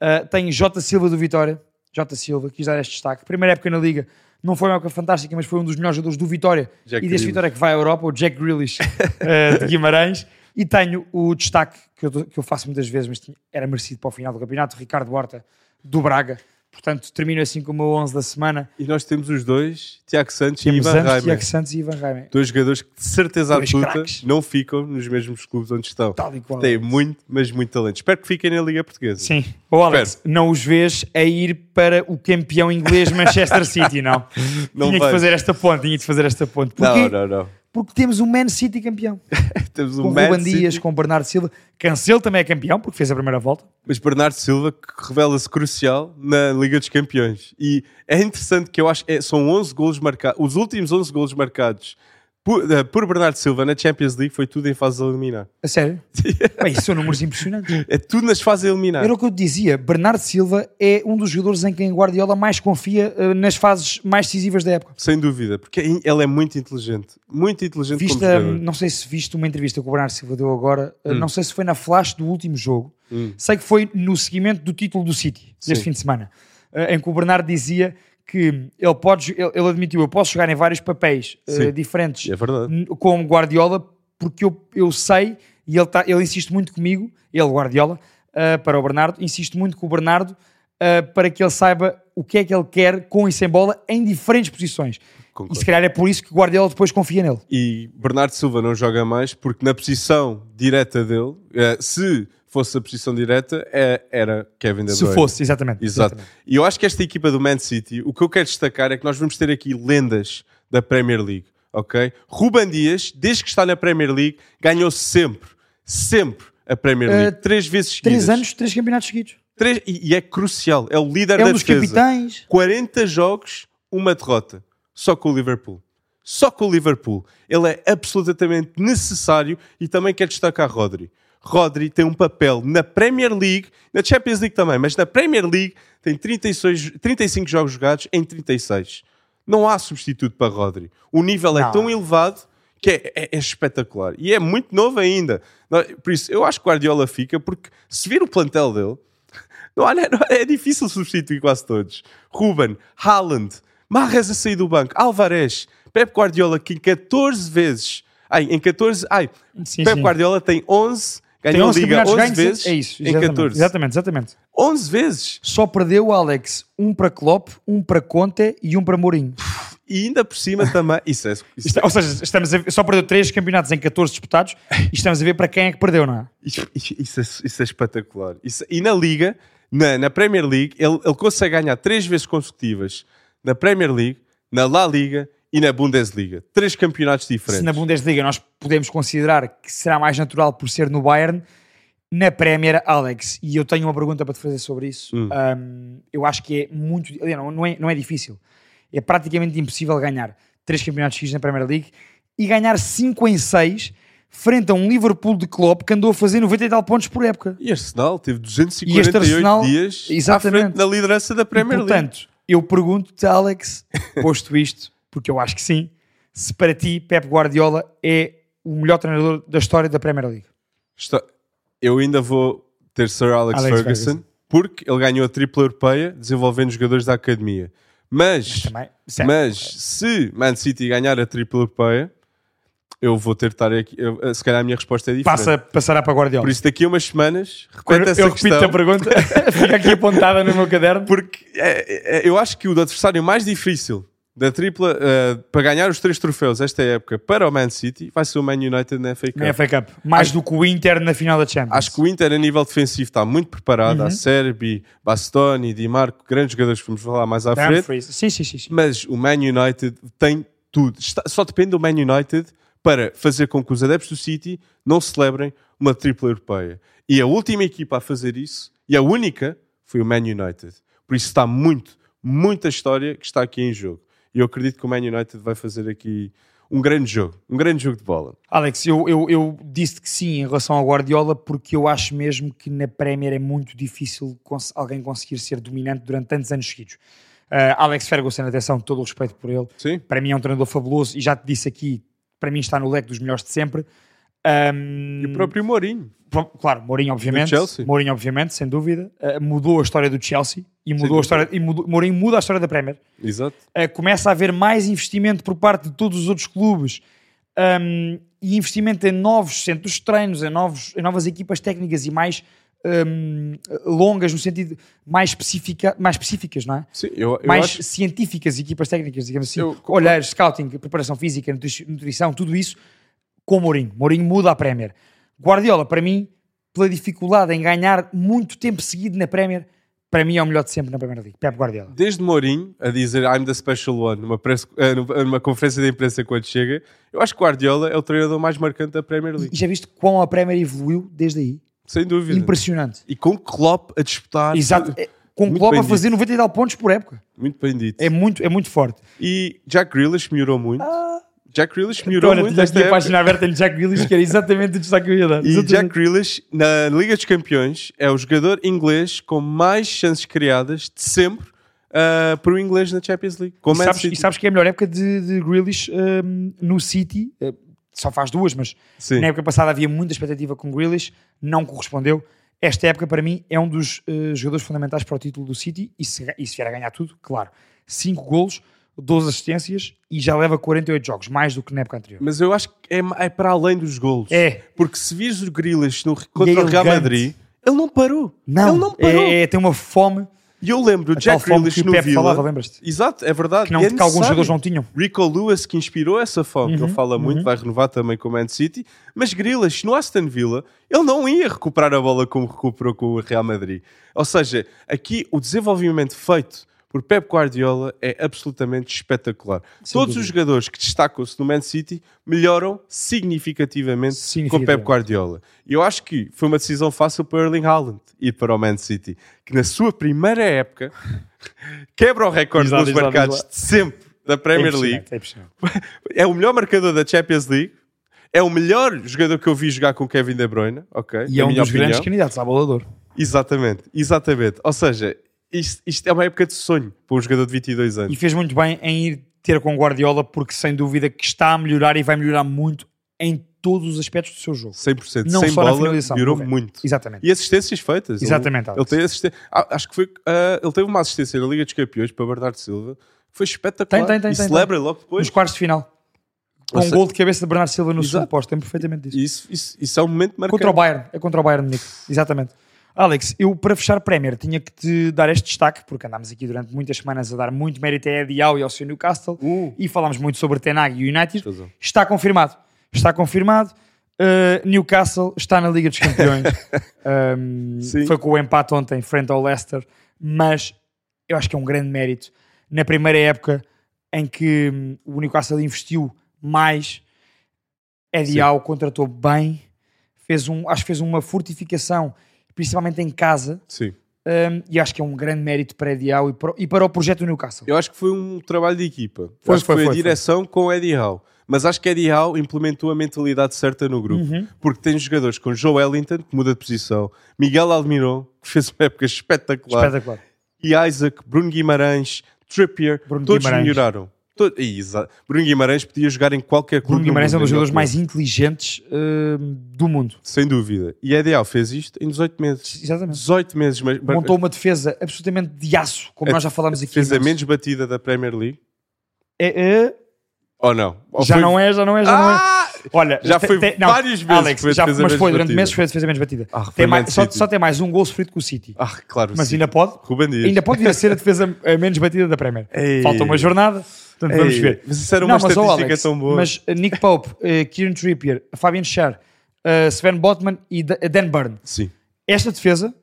Uh, tenho J. Silva do Vitória. J. Silva, quis dar este destaque. Primeira época na Liga, não foi uma época fantástica, mas foi um dos melhores jogadores do Vitória Jack e deste Grealish. Vitória que vai à Europa, o Jack Grealish eh, de Guimarães. E tenho o destaque que eu, que eu faço muitas vezes, mas tinha- era merecido para o final do campeonato, Ricardo Horta, do Braga. Portanto, termino assim com o meu 11 da semana. E nós temos os dois, Tiago Santos Temos e Ivan Reimer. Tiago Santos e Ivan Reimer. Dois jogadores que de certeza Dois absoluta craques. não ficam nos mesmos clubes onde estão. Tal e qual. Têm muito, mas muito talento. Espero que fiquem na Liga Portuguesa. Sim. Ô Alex, não os vês a ir para o campeão inglês Manchester City, não? Não tinha vais. de fazer esta ponte, tinha de fazer esta ponte. Não, Porquê? não, não. Porque temos o Man City campeão. Temos Com o o Man Ruben Dias, City, com o Bernardo Silva. Cancelo também é campeão, porque fez a primeira volta. mas Bernardo Silva revela-se crucial na Liga dos Campeões. E é interessante que eu acho que são 11 golos marcados. Os últimos 11 golos marcados por, eh, por Bernardo Silva na Champions League foi tudo em fase eliminar. A sério? Bem, isso são números impressionantes. É tudo nas fases eliminar. Era o que eu te dizia. Bernardo Silva é um dos jogadores em quem Guardiola mais confia eh, nas fases mais decisivas da época. Sem dúvida, porque ele é muito inteligente. Muito inteligente hum, não sei se viste uma entrevista que o Bernardo Silva deu agora, Hum. uh, não sei se foi na flash do último jogo, sei que foi no seguimento do título do City, deste Sim. fim de semana, uh, em que o Bernardo dizia que ele pode, ele, ele admitiu, eu posso jogar em vários papéis uh, diferentes É verdade. n- com Guardiola, porque eu, eu sei, e ele, tá, ele insiste muito comigo, ele, Guardiola, uh, para o Bernardo, insiste muito com o Bernardo uh, para que ele saiba o que é que ele quer com e sem bola em diferentes posições. Concordo. E se calhar é por isso que Guardiola depois confia nele. E Bernardo Silva não joga mais porque na posição direta dele, eh, se fosse a posição direta, eh, era Kevin De Se Bruyne. fosse, exatamente. Exato. exatamente. E eu acho que esta equipa do Man City, o que eu quero destacar é que nós vamos ter aqui lendas da Premier League, ok? Ruben Dias, desde que está na Premier League, ganhou sempre, sempre a Premier League. três vezes seguidas. Três anos, três campeonatos seguidos. Três- e, e é crucial. É o líder É da um dos defesa. capitães. 40 jogos, uma derrota. Só com o Liverpool. Só com o Liverpool. Ele é absolutamente necessário e também quero destacar Rodri. Rodri tem um papel na Premier League, na Champions League também, mas na Premier League tem 36, 35 jogos jogados em 36. Não há substituto para Rodri. O nível é Não. tão elevado que é, é- é espetacular. E é muito novo ainda. Por isso, eu acho que o Guardiola fica, porque se vir o plantel dele, não não- é difícil substituir quase todos. Ruben, Haaland, Marres a sair do banco, Alvarez, Pep Guardiola que em 14 vezes, ai, em 14, ai, Sim, Pep sim. Guardiola tem 11, Tem ganhou a 11 Liga campeonatos 11 ganhos. vezes É isso, em exatamente, 14. Exatamente, exatamente. 11 vezes. Só perdeu, Alex, um para Klopp, um para Conte e um para Mourinho. E ainda por cima também, isso é, isso Isto- ou seja, estamos a ver- só perdeu três campeonatos em 14 disputados e estamos a ver para quem é que perdeu, não é? Isso, isso é, isso é espetacular. Isso- e na Liga, na, na Premier League, ele, ele consegue ganhar três vezes consecutivas na Premier League, na La Liga e na Bundesliga. Três campeonatos diferentes. Se na Bundesliga nós podemos considerar que será mais natural por ser no Bayern, na Premier, Alex, e eu tenho uma pergunta para te fazer sobre isso. Hum. Um, eu acho que é muito. Não, não, é, não é difícil. É praticamente impossível ganhar três campeonatos seguidos na Premier League e ganhar 5 em 6 frente a um Liverpool de Klopp que andou a fazer 90 e tal pontos por época. E Arsenal teve E 248 este Arsenal- dias à Exatamente. frente da liderança da E, Premier League. portanto, eu pergunto-te, Alex, posto isto, porque eu acho que sim, se para ti Pep Guardiola é o melhor treinador da história da Premier League. Está- Eu ainda vou ter Sir Alex, Alex Ferguson, Ferguson. porque ele ganhou a tripla europeia desenvolvendo jogadores da academia. Mas, Também, certo. mas se Man City ganhar a tripla europeia, eu vou ter de estar aqui. eu- se calhar a minha resposta é diferente. Passa, passará para Guardiola. Por isso, daqui a umas semanas, eu, repete essa eu repito questão. a pergunta, fica aqui apontada no meu caderno. Porque é, é, eu acho que o adversário mais difícil da tripla eh, para ganhar os três troféus esta época para o Man City vai ser o Man United na FA Cup. Na FA Cup. Mais do que o Inter na final da Champions. Acho que o Inter a nível defensivo está muito preparado. Uhum. Há Serbi, Bastoni, Di Marco, grandes jogadores que vamos falar mais à frente. Sim, sim, sim. sim. Mas o Man United tem tudo. Está- só depende do Man United para fazer com que os adeptos do City não celebrem uma tripla europeia. E a última equipa a fazer isso, e a única, foi o Man United. Por isso está muito, muita história que está aqui em jogo. E eu acredito que o Man United vai fazer aqui um grande jogo. Um grande jogo de bola. Alex, eu, eu, eu disse que sim em relação ao Guardiola porque eu acho mesmo que na Premier é muito difícil cons- alguém conseguir ser dominante durante tantos anos seguidos. Uh, Alex Ferguson, atenção, todo o respeito por ele. Sim? Para mim é um treinador fabuloso e já te disse aqui, para mim está no leque dos melhores de sempre. Um, E o próprio Mourinho. Claro, Mourinho, obviamente. Chelsea. Mourinho, obviamente, sem dúvida. Uh, mudou a história do Chelsea e mudou a história. E mudou, Mourinho muda a história da Premier. Exato. Uh, começa a haver mais investimento por parte de todos os outros clubes um, e investimento em novos centros de treinos, em, novos, em novas equipas técnicas e mais um, longas, no sentido mais, específica, mais específicas, não é? Sim, eu, eu mais acho científicas, equipas técnicas, digamos assim, Eu- olhar, scouting, preparação física, nutri- nutrição, tudo isso com Mourinho. Mourinho muda a Premier. Guardiola, para mim, pela dificuldade em ganhar muito tempo seguido na Premier, para mim é o melhor de sempre na Premier League. Pep Guardiola. desde Mourinho a dizer I'm the special one numa, press- eh, numa conferência de imprensa quando chega, eu acho que Guardiola é o treinador mais marcante da Premier League. E já viste quão a Premier evoluiu desde aí? Sem dúvida. Impressionante. E com Klopp a disputar. Exato. É, Com Muito Klopp a fazer 90 e tal pontos por época. Muito bem dito. É muito, é muito forte. E Jack Grealish melhorou muito. Jack Grealish melhorou muito tinha esta aqui a página aberta em Jack Grealish, que era exatamente o destaque que eu ia dar. E Exatamente. Jack Grealish, na Liga dos Campeões, é o jogador inglês com mais chances criadas de sempre ah, para o inglês na Champions League. E sabes, e sabes que é a melhor época de, de Grealish hum, no City, eh, só faz duas, mas Sim. na época passada havia muita expectativa com Grealish, não correspondeu. Esta época, para mim, é um dos eh, jogadores fundamentais para o título do City e se, e se vier a ganhar tudo, claro. 5 golos, 12 assistências e já leva 48 jogos, mais do que na época anterior. Mas eu acho que é, é para além dos golos. É. Porque se vires o Grealish no, contra o Real. Madrid, ele não parou. Não, ele não parou. é, é, tem uma fome, E eu lembro, o a Jack Grealish que o no Pepe Villa... falava? Exato, é verdade. Que, não, é que alguns jogadores não tinham. Rico Lewis que inspirou essa fome, que ele fala muito, vai renovar também com o Man City, mas Grealish no Aston Villa, ele não ia recuperar a bola como recuperou com o Real Madrid. Ou seja, aqui o desenvolvimento feito por Pep Guardiola é absolutamente espetacular. Todos os jogadores que destacam-se no Man City melhoram significativamente, com. Pep Guardiola. E eu acho que foi uma decisão fácil para Erling Haaland ir para o Man City, que na sua primeira época quebra o recorde dos marcados de sempre da Premier é League. é. É o melhor marcador da Champions League. É o melhor jogador que eu vi jogar com Kevin De Bruyne, ok? E Na é um dos grandes opinião. candidatos à bolador. Exatamente, exatamente. Ou seja, isto, isto é uma época de sonho para um jogador de 22 E anos. fez muito bem em ir ter com Guardiola, porque sem dúvida que está a melhorar e vai melhorar muito em todos os aspectos do seu jogo. 100%. Não Sem só na bola, finalização, melhorou muito. Exatamente. E assistências feitas. Exatamente, Ele, ele tem assistência. Ah, acho que foi. ah, ele teve uma assistência na Liga dos Campeões para Bernardo Silva. Foi espetacular. Tem, tem, tem, E tem, celebra logo depois. Nos quartos de final. Com Ou um gol de cabeça de Bernardo Silva no Exato. segundo posto. Tem perfeitamente isso. Isso, isso, isso é um momento marcante. Contra o Bayern. É contra o Bayern, Nico. Exatamente. Alex, eu para fechar Premier tinha que te dar este destaque, porque andámos aqui durante muitas semanas a dar muito mérito a Eddie Howe e ao seu Newcastle Uh. e falámos muito sobre Ten Hag e o United. Está confirmado. Está confirmado. Uh, Newcastle está na Liga dos Campeões. Um, foi com o empate ontem frente ao Leicester, mas eu acho que é um grande mérito. Na primeira época em que hum, o Newcastle investiu mais, Eddie. Howe contratou bem, fez um, acho que fez uma fortificação, principalmente em casa, Sim. um, e acho que é um grande mérito para Eddie Howe e para, e para o projeto Newcastle. Eu acho que foi um trabalho de equipa. Foi, acho que foi, foi, foi, a direção com o Eddie Howe. Mas acho que Eddie Howe implementou a mentalidade certa no grupo. Uhum. Porque tem jogadores com Joe Wellington, que muda de posição, Miguel Almiron, que fez uma época espetacular, Espetacular. e Isaac, Bruno Guimarães, Trippier, Bruno todos Guimarães. melhoraram. To- exa- Bruno Guimarães podia jogar em qualquer clube. Bruno Guimarães é um do dos jogadores mais inteligentes hum, do mundo. Sem dúvida. E Eddie Howe fez isto em 18 meses. Exatamente. 18 meses. Mas, Montou uma defesa absolutamente de aço, como A- nós já falámos aqui. fez a mas- menos batida da Premier League. É, é, Ou não? Ou já foi- não é, já não é, já não é. Ah! Olha, Já te- foi te- várias vezes Alex, foi já, mas foi durante meses foi a defesa menos batida. Ah, Tem mais, só, só tem mais um gol sofrido com o City. Ah, claro. mas sim. ainda pode, Ruben Dias. ainda pode vir a ser a defesa menos batida da Premier. Ei. Falta uma jornada, portanto vamos Ei, ver. Mas isso era uma Não, mas, estatística Alex, tão boa. Mas uh, Nick Pope, uh, Kieran Trippier, Fabian Schär, uh, Sven Botman e Da- Dan Burn. Sim, Esta defesa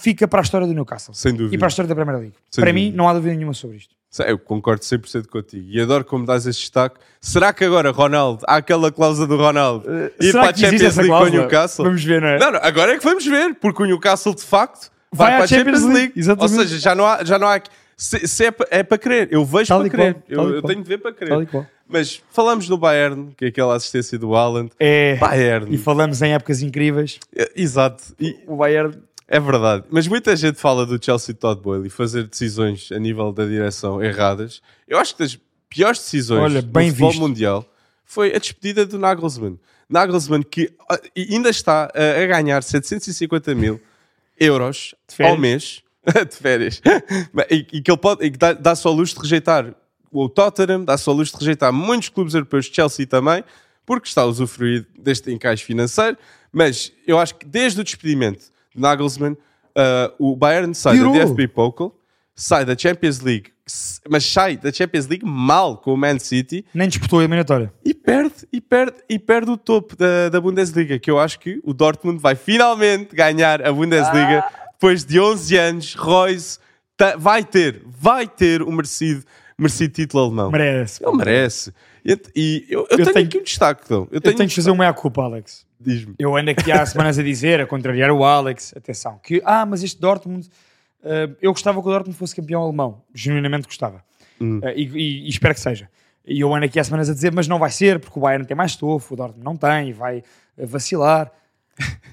fica para a história do Newcastle. sem dúvida. E para a história da Premier League. Sem para dúvida. mim, não há dúvida nenhuma sobre isto. Eu concordo 100% contigo. E adoro como dás este destaque. Será que agora, Ronaldo, há aquela cláusula do Ronaldo ir será para a Champions League com o? Newcastle? Vamos ver, não é? Não, não, agora é que vamos ver, porque o Newcastle de facto Vai vai, para a Champions, Champions League, League. Ou seja, já não há. Já não há se, se é, é para crer, eu vejo Tal para crer. qual, eu eu tenho de ver para crer. Mas falamos do Bayern, que é aquela assistência do Haaland. É, Bayern. e falamos em épocas incríveis. É, Exato. E O Bayern é verdade. Mas muita gente fala do Chelsea Todd Boyle e fazer decisões a nível da direção erradas. Eu acho que das piores decisões Olha, do futebol visto. mundial foi a despedida do Nagelsmann. Nagelsmann que ah, ainda está a, ganhar 750 mil euros ao mês de férias e, e, que ele pode e que dá, dá só a luz de rejeitar o Tottenham, dá só a luz de rejeitar muitos clubes europeus, Chelsea também, porque está a usufruir deste encaixe financeiro. Mas eu acho que desde o despedimento de Nagelsmann, uh, o Bayern sai Pirou. da DFB Pokal, sai da Champions League, mas sai da Champions League mal com o Man City. Nem disputou a eliminatória. E perde, e perde, e perde o topo da, da Bundesliga, que eu acho que o Dortmund vai finalmente ganhar a Bundesliga ah. depois de 11 anos. Royce vai ter, vai ter o merecido, merecido título alemão. Merece. Ele merece. E, e eu, eu, eu, tenho, tenho aqui um destaque, então. Eu tenho, eu tenho que fazer um meia-culpa, Alex. Diz-me. Eu ando aqui há semanas a dizer, a contrariar o Alex, atenção, que, ah, mas este Dortmund, uh, eu gostava que o Dortmund fosse campeão alemão, genuinamente gostava, hum. uh, e, e, e, espero que seja. E eu ando aqui há semanas a dizer, mas não vai ser, porque o Bayern tem mais estofo, o Dortmund não tem, vai vacilar.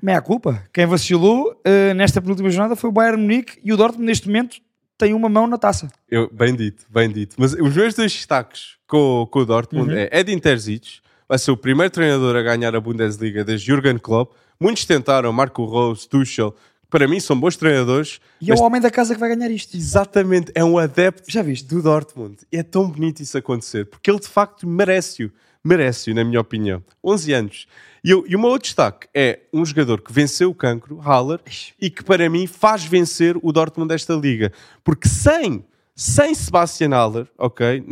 Meia culpa. Quem vacilou uh, nesta penúltima jornada foi o Bayern Munique e o Dortmund neste momento tem uma mão na taça. Eu, bem dito, bem dito. Mas os meus dois destaques com, com o Dortmund uhum. é Edin Terzic, vai ser o primeiro treinador a ganhar a Bundesliga desde Jurgen Klopp. Muitos tentaram, Marco Rose, Tuchel, para mim são bons treinadores. E é o homem da casa que vai ganhar isto. Exatamente, é um adepto Já viste? do Dortmund. E é tão bonito isso acontecer, porque ele de facto merece-o. Merece-o, na minha opinião. 11 anos. E, eu, e o meu outro destaque é um jogador que venceu o cancro, Haller, e que para mim faz vencer o Dortmund desta liga. Porque sem, sem Sebastian Haller, ok?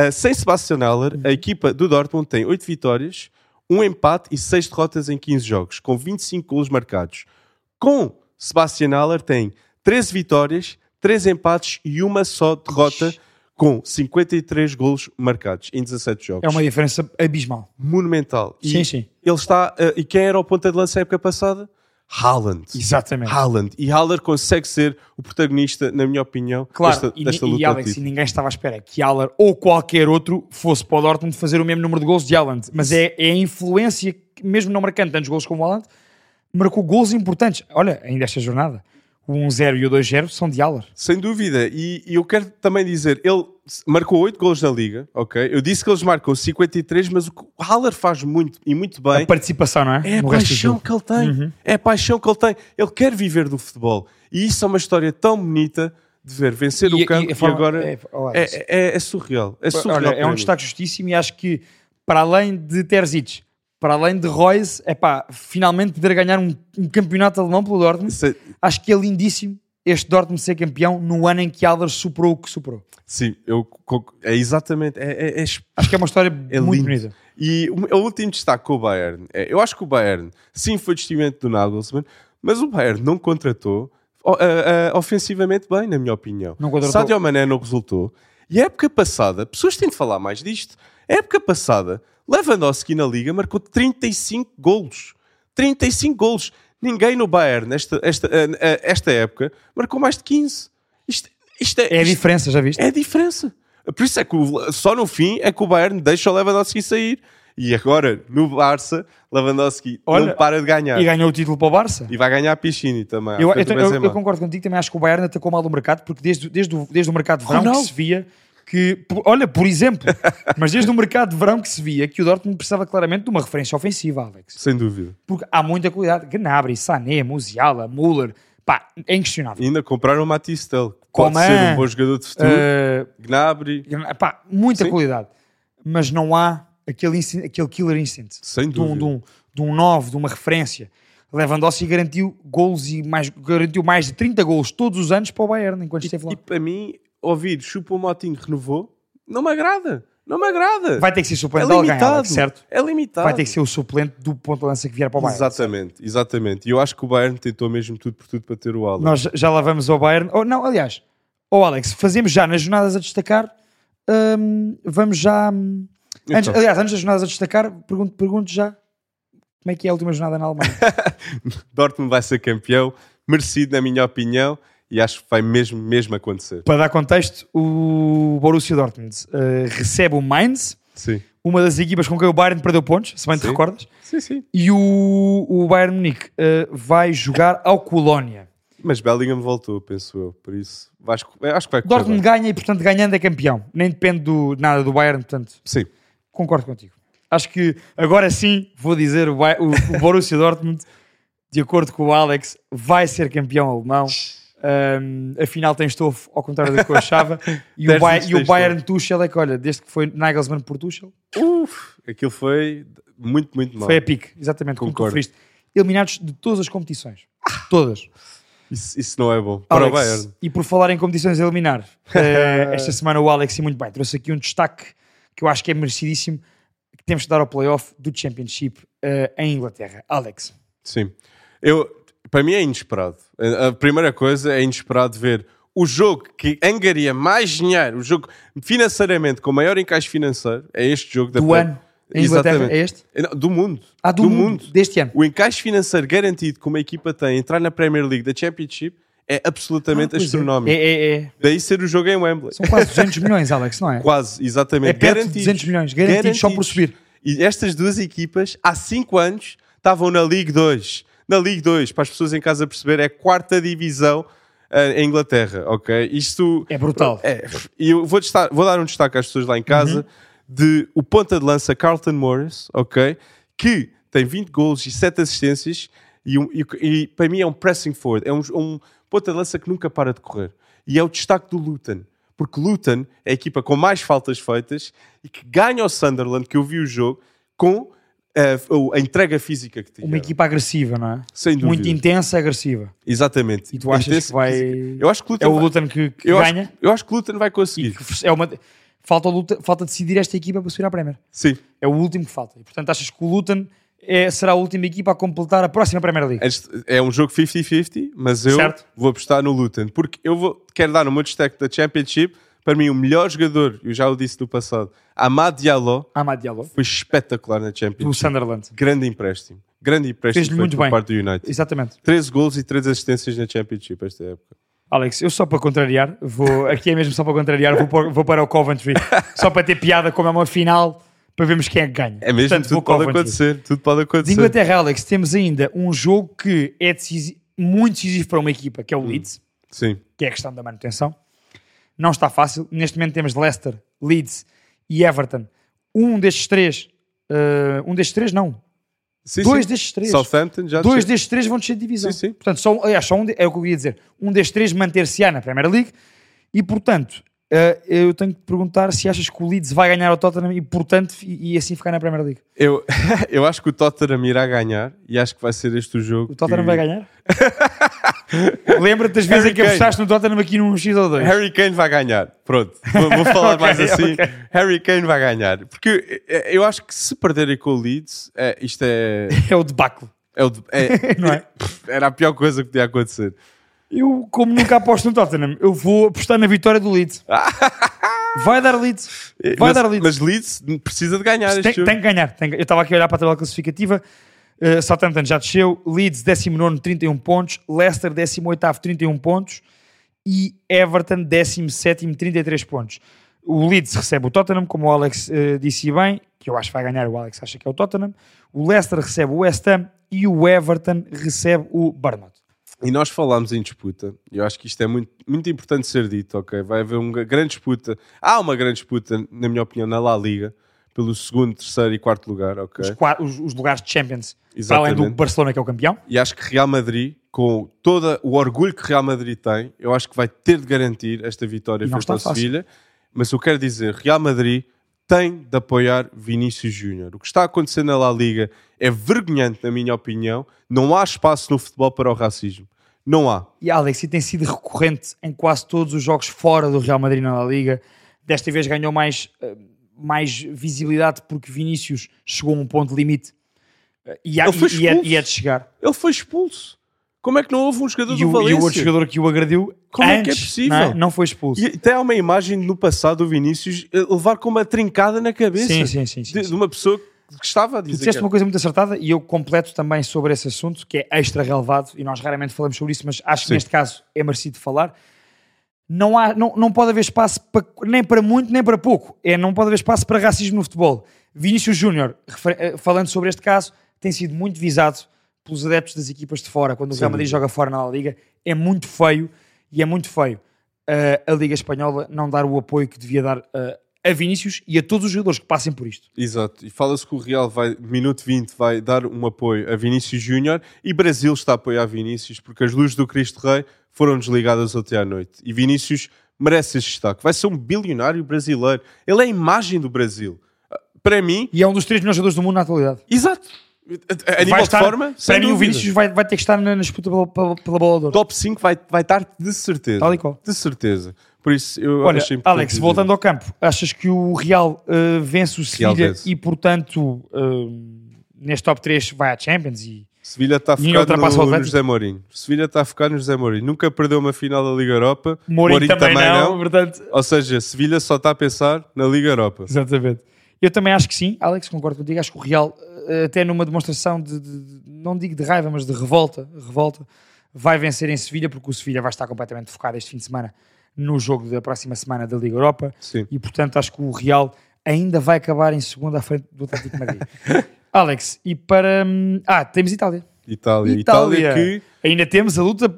Uh, sem Sebastian Haller, a equipa do Dortmund tem 8 vitórias, um empate e 6 derrotas em 15 jogos, com 25 golos marcados. Com Sebastian Haller tem 13 vitórias, 3 empates e uma só derrota, Ixi. com 53 golos marcados em 17 jogos. É uma diferença abismal. Monumental. E sim, sim. Ele está. Uh, e quem era o ponta de lança na época passada? Haaland. Exatamente. Haaland. E Haller consegue ser o protagonista, na minha opinião, claro, desta, e, desta luta. E Alex, e ninguém estava à espera que Haller ou qualquer outro fosse para o Dortmund fazer o mesmo número de gols de Haaland. Mas é, é a influência, mesmo não marcando tantos gols como o Haaland, marcou gols importantes. Olha, ainda esta jornada, o 1-0 e o 2-0 são de Haller. Sem dúvida. E, e, eu quero também dizer, ele marcou 8 gols na Liga, ok? Eu disse que eles marcam 53, mas o Haller faz muito e muito bem. A participação, não é? É a no paixão que ele tem. Uhum. É a paixão que ele tem. Ele quer viver do futebol. E isso é uma história tão bonita de ver vencer e, o campo e, e agora é, é, é, é, surreal. É surreal. Olha, é um destaque justíssimo e acho que para além de Terzic para além de Royce, é pá, finalmente poder ganhar um, um campeonato alemão pelo Dortmund. Se... Acho que é lindíssimo este Dortmund ser campeão no ano em que Alder superou o que superou. Sim, eu, é exatamente. É, é, é, acho que é uma história é muito bonita. E o, o, último destaque com o Bayern, é, eu acho que o Bayern, sim, foi destimento do Nagelsmann, mas o Bayern não contratou uh, uh, ofensivamente bem, na minha opinião. Não contratou. Sadio Mané não resultou. E a época passada, pessoas têm de falar mais disto. A época passada, Lewandowski na Liga marcou 35 golos. 35 golos. Ninguém no Bayern, nesta, esta, eh, eh, esta época, marcou mais de 15. Isto, isto é, é a diferença, já viste? É a diferença. Por isso é que o, só no fim é que o Bayern deixa o Lewandowski sair. E agora, no Barça, Lewandowski Olha, não para de ganhar. E ganhou o título para o Barça. E vai ganhar a Piscine também. Eu, eu, eu, eu, concordo contigo, também acho que o Bayern atacou mal o mercado, porque desde, desde, o, desde o mercado de verão que se via que, olha, por exemplo, mas desde o mercado de verão que se via que o Dortmund precisava claramente de uma referência ofensiva, Alex. Sem dúvida. Porque há muita qualidade. Gnabry, Sané, Musiala, Müller, pá, é inquestionável. E ainda compraram o Matisse Tel, pode Coman, ser um bom jogador de futuro. Uh, Gnabry. Pá, muita Sim. qualidade. Mas não há aquele, aquele killer instinct. Sem dúvida. De um, de, um, de um 9, de uma referência. Lewandowski garantiu gols e mais, garantiu mais de 30 gols todos os anos para o Bayern enquanto e, esteve lá. E para mim ouvir Chupa o Motinho renovou, não me agrada. Não me agrada. Vai ter que ser suplente é de alguém, Alex, certo? É limitado. Vai ter que ser o suplente do ponto de lança que vier para o Bayern. Exatamente, certo? exatamente. E eu acho que o Bayern tentou mesmo tudo por tudo para ter o Alex. Nós já lá vamos ao Bayern. Oh, não, aliás, oh Alex, fazemos já nas jornadas a destacar. Hum, vamos já. Hum, então. Antes, aliás, antes das jornadas a destacar, pergunto, pergunto já como é que é a última jornada na Alemanha. Dortmund vai ser campeão, merecido, na minha opinião e acho que vai mesmo, mesmo acontecer. Para dar contexto, o Borussia Dortmund uh, recebe o Mainz, sim. uma das equipas com quem o Bayern perdeu pontos, se bem te recordas. Sim, sim. E o, o Bayern Munique uh, vai jogar ao Colónia. Mas Bellingham voltou, penso eu, por isso acho, acho que vai Dortmund ganha e, portanto, ganhando é campeão. Nem depende do, nada do Bayern, portanto. Sim. concordo contigo. Acho que agora sim vou dizer o, o, o Borussia Dortmund, de acordo com o Alex, vai ser campeão alemão. Um, afinal tem estofo, ao contrário do que eu achava. E o, Dez Bay- minutos e o Bayern Tuchel é que, olha, desde que foi Nagelsmann por Tuchel, Uf, aquilo foi muito, muito mal. foi a pique, exatamente como tu Concordo. referiste. Eliminados de todas as competições. Todas. Isso, isso não é bom. Para o Bayern. E por falar em competições a eliminar, eh, esta semana o Alex, e muito bem, trouxe aqui um destaque que eu acho que é merecidíssimo, que temos de dar ao playoff do Championship eh, em Inglaterra. Alex, Sim. Eu, para mim é inesperado. A primeira coisa é inesperado ver o jogo que angaria mais dinheiro, o jogo financeiramente com maior encaixe financeiro, é este jogo da do ano em Inglaterra, Exatamente. é este? Não, Do mundo. Ah, do, mundo, deste ano. O encaixe financeiro garantido que uma equipa tem entrar na Premier League da Championship é absolutamente Ah, é. astronómico. É, é, é. Daí ser o jogo em Wembley. São quase 200 milhões, Alex, não é? Quase, exatamente. É Garantidos. 200 milhões, garantidos só por subir. E estas duas equipas, há 5 anos, estavam na League 2. Na League 2, para as pessoas em casa perceber, é a quarta divisão eh, em Inglaterra, ok? Isto É brutal. é. E eu vou, destar- vou dar um destaque às pessoas lá em casa Uhum. de o ponta de lança Carlton Morris, ok? Que tem 20 gols e 7 assistências e, um- e- e para mim é um pressing forward, é um, um ponta de lança que nunca para de correr. E é o destaque do Luton, porque Luton é a equipa com mais faltas feitas e que ganha o Sunderland, que eu vi o jogo, com eh, a entrega física que tinha. Uma equipa agressiva, não é? Sem dúvida. Muito intensa e agressiva. Exatamente. E tu achas Intensa- que vai. Eu acho que Luton É o Luton que, que eu ganha? Acho, eu acho que Luton vai conseguir. É uma... falta, o Luton- falta decidir esta equipa para subir à Premier. Sim. É o último que falta. E portanto achas que o Luton é- será a última equipa a completar a próxima Premier League? Antes- É um jogo 50-50, mas eu Certo. vou apostar no Luton. Porque eu vou, quero dar o meu destaque da Championship. Para mim, o melhor jogador, eu já o disse no passado, Amad Diallo, Amad Diallo, foi espetacular na do Championship. Sunderland. Grande empréstimo. Grande empréstimo feito muito por bem. parte do United. Exatamente. 13 gols e 3 assistências na Championship esta época. Alex, eu só para contrariar, vou, aqui é mesmo só para contrariar, vou, pôr- vou para o Coventry, só para ter piada como é uma final, para vermos quem é que ganha. É mesmo, Portanto, tudo pode Coventry. acontecer. Tudo pode De acontecer. Inglaterra, Alex, temos ainda um jogo que é decisi- muito decisivo para uma equipa, que é o Leeds, Sim. que é a questão da manutenção. Não está fácil. Neste momento temos Leicester, Leeds e Everton. Um destes três, eh, um destes três não, Sim, dois sim. destes três. Southampton já Dois destes três vão descer de divisão. Sim, sim. Portanto, só, aliás, só um de- é o que eu ia dizer. Um destes três manter-se-á na Premier League e, portanto, eh, eu tenho que perguntar se achas que o Leeds vai ganhar ao Tottenham e, portanto, e, e assim ficar na Premier League. Eu, eu acho que o Tottenham irá ganhar e acho que vai ser este o jogo. O Tottenham que- vai ganhar? Lembra-te das vezes Harry em que Kane. apostaste no Tottenham aqui num X ou 2? Harry Kane vai ganhar. Pronto, vou, vou falar Ok, mais assim. ok. Harry Kane vai ganhar. Porque eh, eu acho que se perderem com o Leeds, eh, isto é. É o debacle. é, o de- é- Não é? Era a pior coisa que podia acontecer. Eu, como nunca aposto no Tottenham, eu vou apostar na vitória do Leeds. Vai dar Leeds. Vai Eh, mas, dar Leeds. mas Leeds precisa de ganhar Tem, tem que ganhar. tem eu estava aqui a olhar para a tabela classificativa. Uh, Southampton já desceu. Leeds 19, 31 pontos. Leicester 18, 31 pontos. E Everton 17, 33 pontos. O Leeds recebe o Tottenham, como o Alex uh, disse bem, que eu acho que vai ganhar. O Alex acha que é o Tottenham. O Leicester recebe o West Ham e o Everton recebe o Bournemouth. E nós falámos em disputa. e Eu acho que isto é muito, muito importante ser dito, ok? Vai haver uma grande disputa. Há uma grande disputa, na minha opinião, na La Liga, pelo segundo, terceiro e quarto lugar, ok? Os, os- os lugares de Champions, para Exatamente. além do Barcelona, que é o campeão. E acho que Real Madrid, com todo o orgulho que Real Madrid tem, eu acho que vai ter de garantir esta vitória frente ao. Sevilha. Mas eu quero dizer, Real Madrid tem de apoiar Vinícius Júnior. O que está acontecendo na La Liga é vergonhante, na minha opinião. Não há espaço no futebol para o racismo. Não há. E Alex, e tem sido recorrente em quase todos os jogos fora do Real Madrid na La Liga. Desta vez ganhou mais, eh, mais visibilidade porque Vinícius chegou a um ponto limite. Eh, E, há- e- e é, e é de chegar. Ele foi expulso. Como é que não houve um jogador E do o, e Valência? o outro jogador que o agrediu Como é que é antes, possível? Não, é? Não foi expulso. E até há uma imagem no passado do Vinícius eh, levar com uma trincada na cabeça Sim, sim, sim. sim, de, de uma pessoa que estava a Tu dizer. disseste que- uma coisa muito acertada e eu completo também sobre esse assunto, que é extra relevado, e nós raramente falamos sobre isso, mas acho que Sim. neste caso é merecido falar. Não, há, não, não pode haver espaço para, nem para muito nem para pouco. É, não pode haver espaço para racismo no futebol. Vinícius Júnior, eh, falando sobre este caso, tem sido muito visado pelos adeptos das equipas de fora, quando o Real Madrid joga fora na Liga. É muito feio e é muito feio eh, a Liga Espanhola não dar o apoio que devia dar eh, a Vinícius e a todos os jogadores que passem por isto. Exato. E fala-se que o Real vai, minuto 20, vai dar um apoio a Vinícius Júnior e Brasil está a apoiar Vinícius porque as luzes do Cristo Rei foram desligadas ontem à noite. E Vinícius merece esse destaque. Vai ser um bilionário brasileiro. Ele é a imagem do Brasil. Para mim... E é um dos três melhores jogadores do mundo na atualidade. Exato. A, a nível estar- de forma, sem para mim o. Vinícius vai, vai ter que estar na, na disputa pela, pela, pela bola de ouro. Top 5 vai, vai estar de certeza. Tal e qual. De certeza. Por isso eu Olha, achei Alex, dizer. voltando ao campo, achas que o Real uh, vence o Sevilha e, portanto, uh, neste top 3 vai à Champions? E... Sevilha está focado ultrapassa o no, no? José Mourinho. Sevilha está focado no José Mourinho. Nunca perdeu uma final da Liga Europa. Mourinho, também, não, portanto... Ou seja, Sevilha só está a pensar na Liga Europa. Exatamente. Eu também acho que sim, Alex, concordo contigo. Acho que o Real, eh, até numa demonstração de, de- de- não digo de raiva, mas de revolta, revolta, vai vencer em Sevilha, porque o Sevilha vai estar completamente focado este fim de semana no jogo da próxima semana da Liga Europa. Sim. E portanto acho que o Real ainda vai acabar em segunda à frente do Atlético de Madrid. Alex, e para. hum, Ah, temos Itália. Itália. Itália. Itália que Ainda temos a luta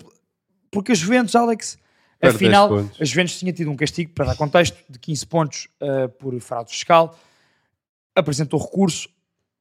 porque a Juventus, Alex, Perde afinal, 10 pontos. a Juventus tinha tido um castigo, para dar contexto, de 15 pontos uh, por fraude fiscal, apresentou recurso.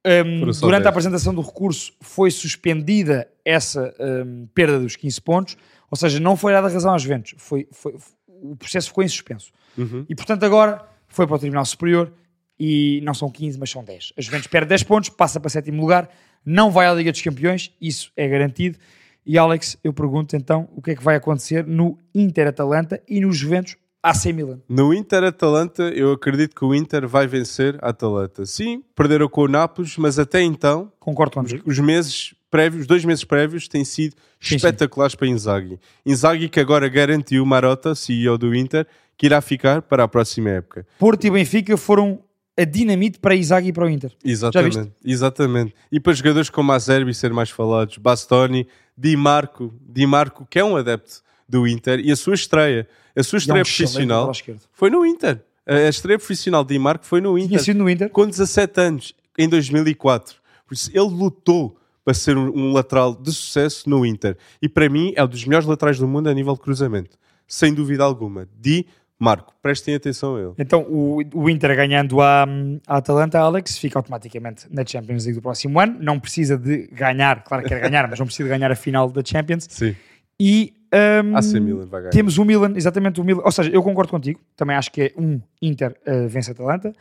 Um, durante 10. a apresentação do recurso foi suspendida essa um, perda dos 15 pontos, ou seja, não foi dada razão às Juventus, foi, foi- o processo ficou em suspenso. Uhum. E portanto agora foi para o Tribunal Superior e não são 15, mas são 10. A Juventus perde 10 pontos, passa para sétimo lugar, não vai à Liga dos Campeões, isso é garantido. E Alex, eu pergunto então o que é que vai acontecer no Inter-Atalanta e no Juventus AC Milan. no Inter-Atalanta, eu acredito que o Inter vai vencer a Atalanta. Sim, perderam com o Nápoles, mas até então, Concordo contigo. os meses prévios, os dois meses prévios, têm sido sim. espetaculares para Inzaghi. Inzaghi que agora garantiu Marotta, CEO do Inter, que irá ficar para a próxima época. Porto e Benfica foram a dinamite para Isaac e para o Inter. Exatamente, exatamente. E para jogadores como Azerbi ser mais falados, Bastoni, Di Marco, Di Marco, que é um adepto do Inter, e a sua estreia, a sua E é um estreia profissional foi no Inter. A estreia profissional de Di Marco foi no Tinha Inter, sido no Inter. com 17 anos, em 2004. Por isso, ele lutou para ser um, lateral de sucesso no Inter. E para mim, é um dos melhores laterais do mundo a nível de cruzamento. Sem dúvida alguma. Di Marco. Prestem atenção a ele. Então, o, o Inter ganhando a, a Atalanta, Alex, fica automaticamente na Champions League do próximo ano. Não precisa de ganhar, claro que quer ganhar, mas não precisa de ganhar a final da Champions. Sim. E um, AC Milan vai ganhar. temos o Milan, exatamente o Milan. Ou seja, eu concordo contigo. Também acho que é um Inter uh, vence a Atalanta.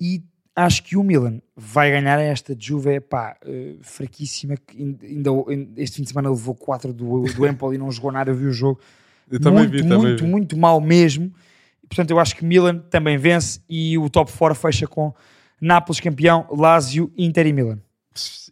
E acho que o Milan vai ganhar esta Juve, pá, uh, fraquíssima. Que ainda, este fim de semana levou 4 do, do Empoli e não jogou nada. Eu vi o jogo Eu também muito, vi, também muito, vi. muito mal mesmo. Portanto, eu acho que Milan também vence e o top 4 fecha com Nápoles campeão, Lazio, Inter e Milan.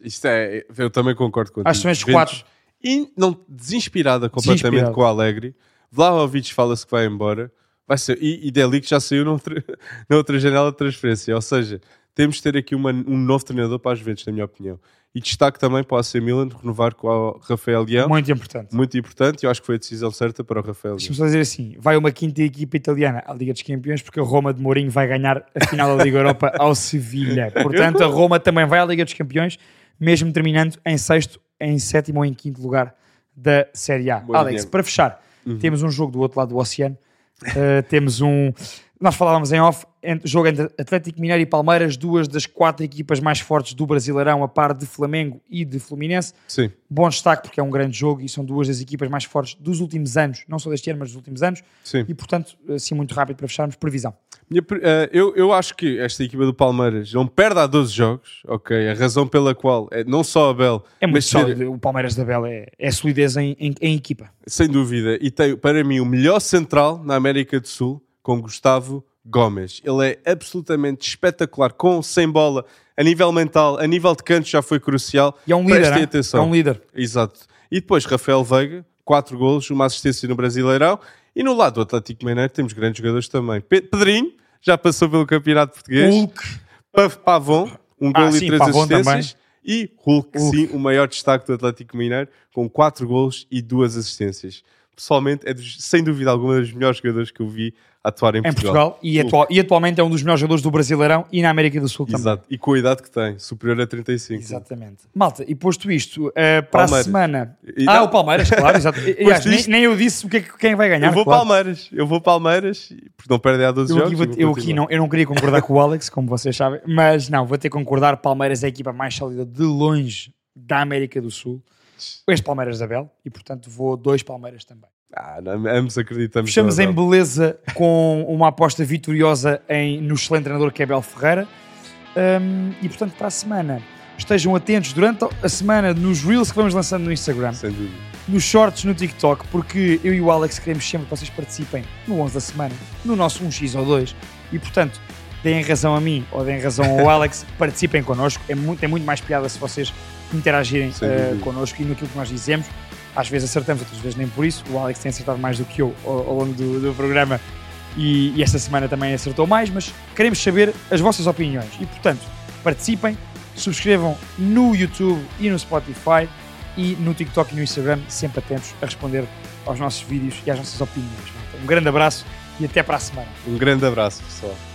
Isto é, eu também concordo contigo. Acho que são estes quatro. in- não, desinspirada completamente com o Alegre. Vlahovic fala-se que vai embora. Vai ser, e, e Delic já saiu na outra, janela de transferência. Ou seja, temos de ter aqui uma- um novo treinador para as Juventus, na minha opinião. E destaque também para o AC Milan renovar com o Rafael Leão. Muito, Muito importante. importante. Eu acho que foi a decisão certa para o Rafael Leão. Deixa-me só dizer assim: vai uma quinta equipa italiana à Liga dos Campeões porque a Roma de Mourinho vai ganhar a final da Liga Europa ao Sevilha. Portanto, a Roma também vai à Liga dos Campeões, mesmo terminando em sexto, em sétimo ou em quinto lugar da Série A. Alex, para fechar, Uhum. temos um jogo do outro lado do oceano. Uh, temos um. Nós falávamos em off, jogo entre Atlético Mineiro e Palmeiras, duas das quatro equipas mais fortes do Brasileirão, a par de Flamengo e de Fluminense. Sim. Bom destaque porque é um grande jogo e são duas das equipas mais fortes dos últimos anos, não só deste ano, mas dos últimos anos. Sim. E portanto, assim muito rápido para fecharmos, previsão. Minha eh, eu, eu acho que esta equipa do Palmeiras não perde há 12 jogos, ok? A razão pela qual é não só a Bel, É muito mas ser- sólido. O Palmeiras da Bela é, é solidez em, em- em equipa. sem dúvida, e tem para mim o melhor central na América do Sul, com Gustavo Gomes. Ele é absolutamente espetacular, com, sem bola, a nível mental, a nível de canto já foi crucial. E é um líder, Prestem atenção. é um líder. Exato. E depois Rafael Veiga, 4 golos, uma assistência no Brasileirão. E no lado do Atlético Mineiro temos grandes jogadores também. Pe- Pedrinho, já passou pelo Campeonato Português. Hulk, Pa- Pavon, um Ah, gol e sim, três Pavon assistências. E Hulk, Hulk. sim, o maior destaque do Atlético Mineiro, com 4 gols e duas assistências. Pessoalmente é dos- sem dúvida alguma dos melhores jogadores que eu vi atuar em Em Portugal. Portugal e, atual- e atualmente é um dos melhores jogadores do Brasileirão e na América do Sul também. Exato. E com a idade que tem, superior a 35. Exatamente. Malta, e posto isto, eh, para Palmeiras. a semana. E ah, não- o Palmeiras, claro, exato. E, aliás, nem, isto- nem eu disse o que é que- quem vai ganhar. Eu vou claro. Palmeiras, eu vou Palmeiras, porque não perdem há 12 Eu aqui, jogos. e vou eu aqui não, eu não queria concordar com o Alex, como vocês sabem, mas não, vou ter que concordar. Palmeiras é a equipa mais sólida de longe da América do Sul. Este Palmeiras da Bel, e portanto vou dois Palmeiras também. Ah, não, ambos acreditamos. Fechamos em beleza com uma aposta vitoriosa em, no excelente treinador que é Abel Ferreira. Hum, e portanto, para a semana, estejam atentos durante a semana nos Reels que vamos lançando no Instagram, Sem dúvida. nos Shorts no TikTok, porque eu e o Alex queremos sempre que vocês participem no 11 da semana, no nosso 1x ou 2. E portanto, deem razão a mim ou deem razão ao Alex, participem connosco. É muito, tem muito mais piada se vocês interagirem dúvida. connosco e naquilo que nós dizemos. Às vezes acertamos, outras vezes nem por isso. O Alex tem acertado mais do que eu ao, ao longo do, do programa e, e esta semana também acertou mais, mas queremos saber as vossas opiniões e, portanto, participem, subscrevam no YouTube e no Spotify e no TikTok e no Instagram, sempre atentos a responder aos nossos vídeos e às nossas opiniões. Um grande abraço e até para a semana. Um grande abraço, pessoal.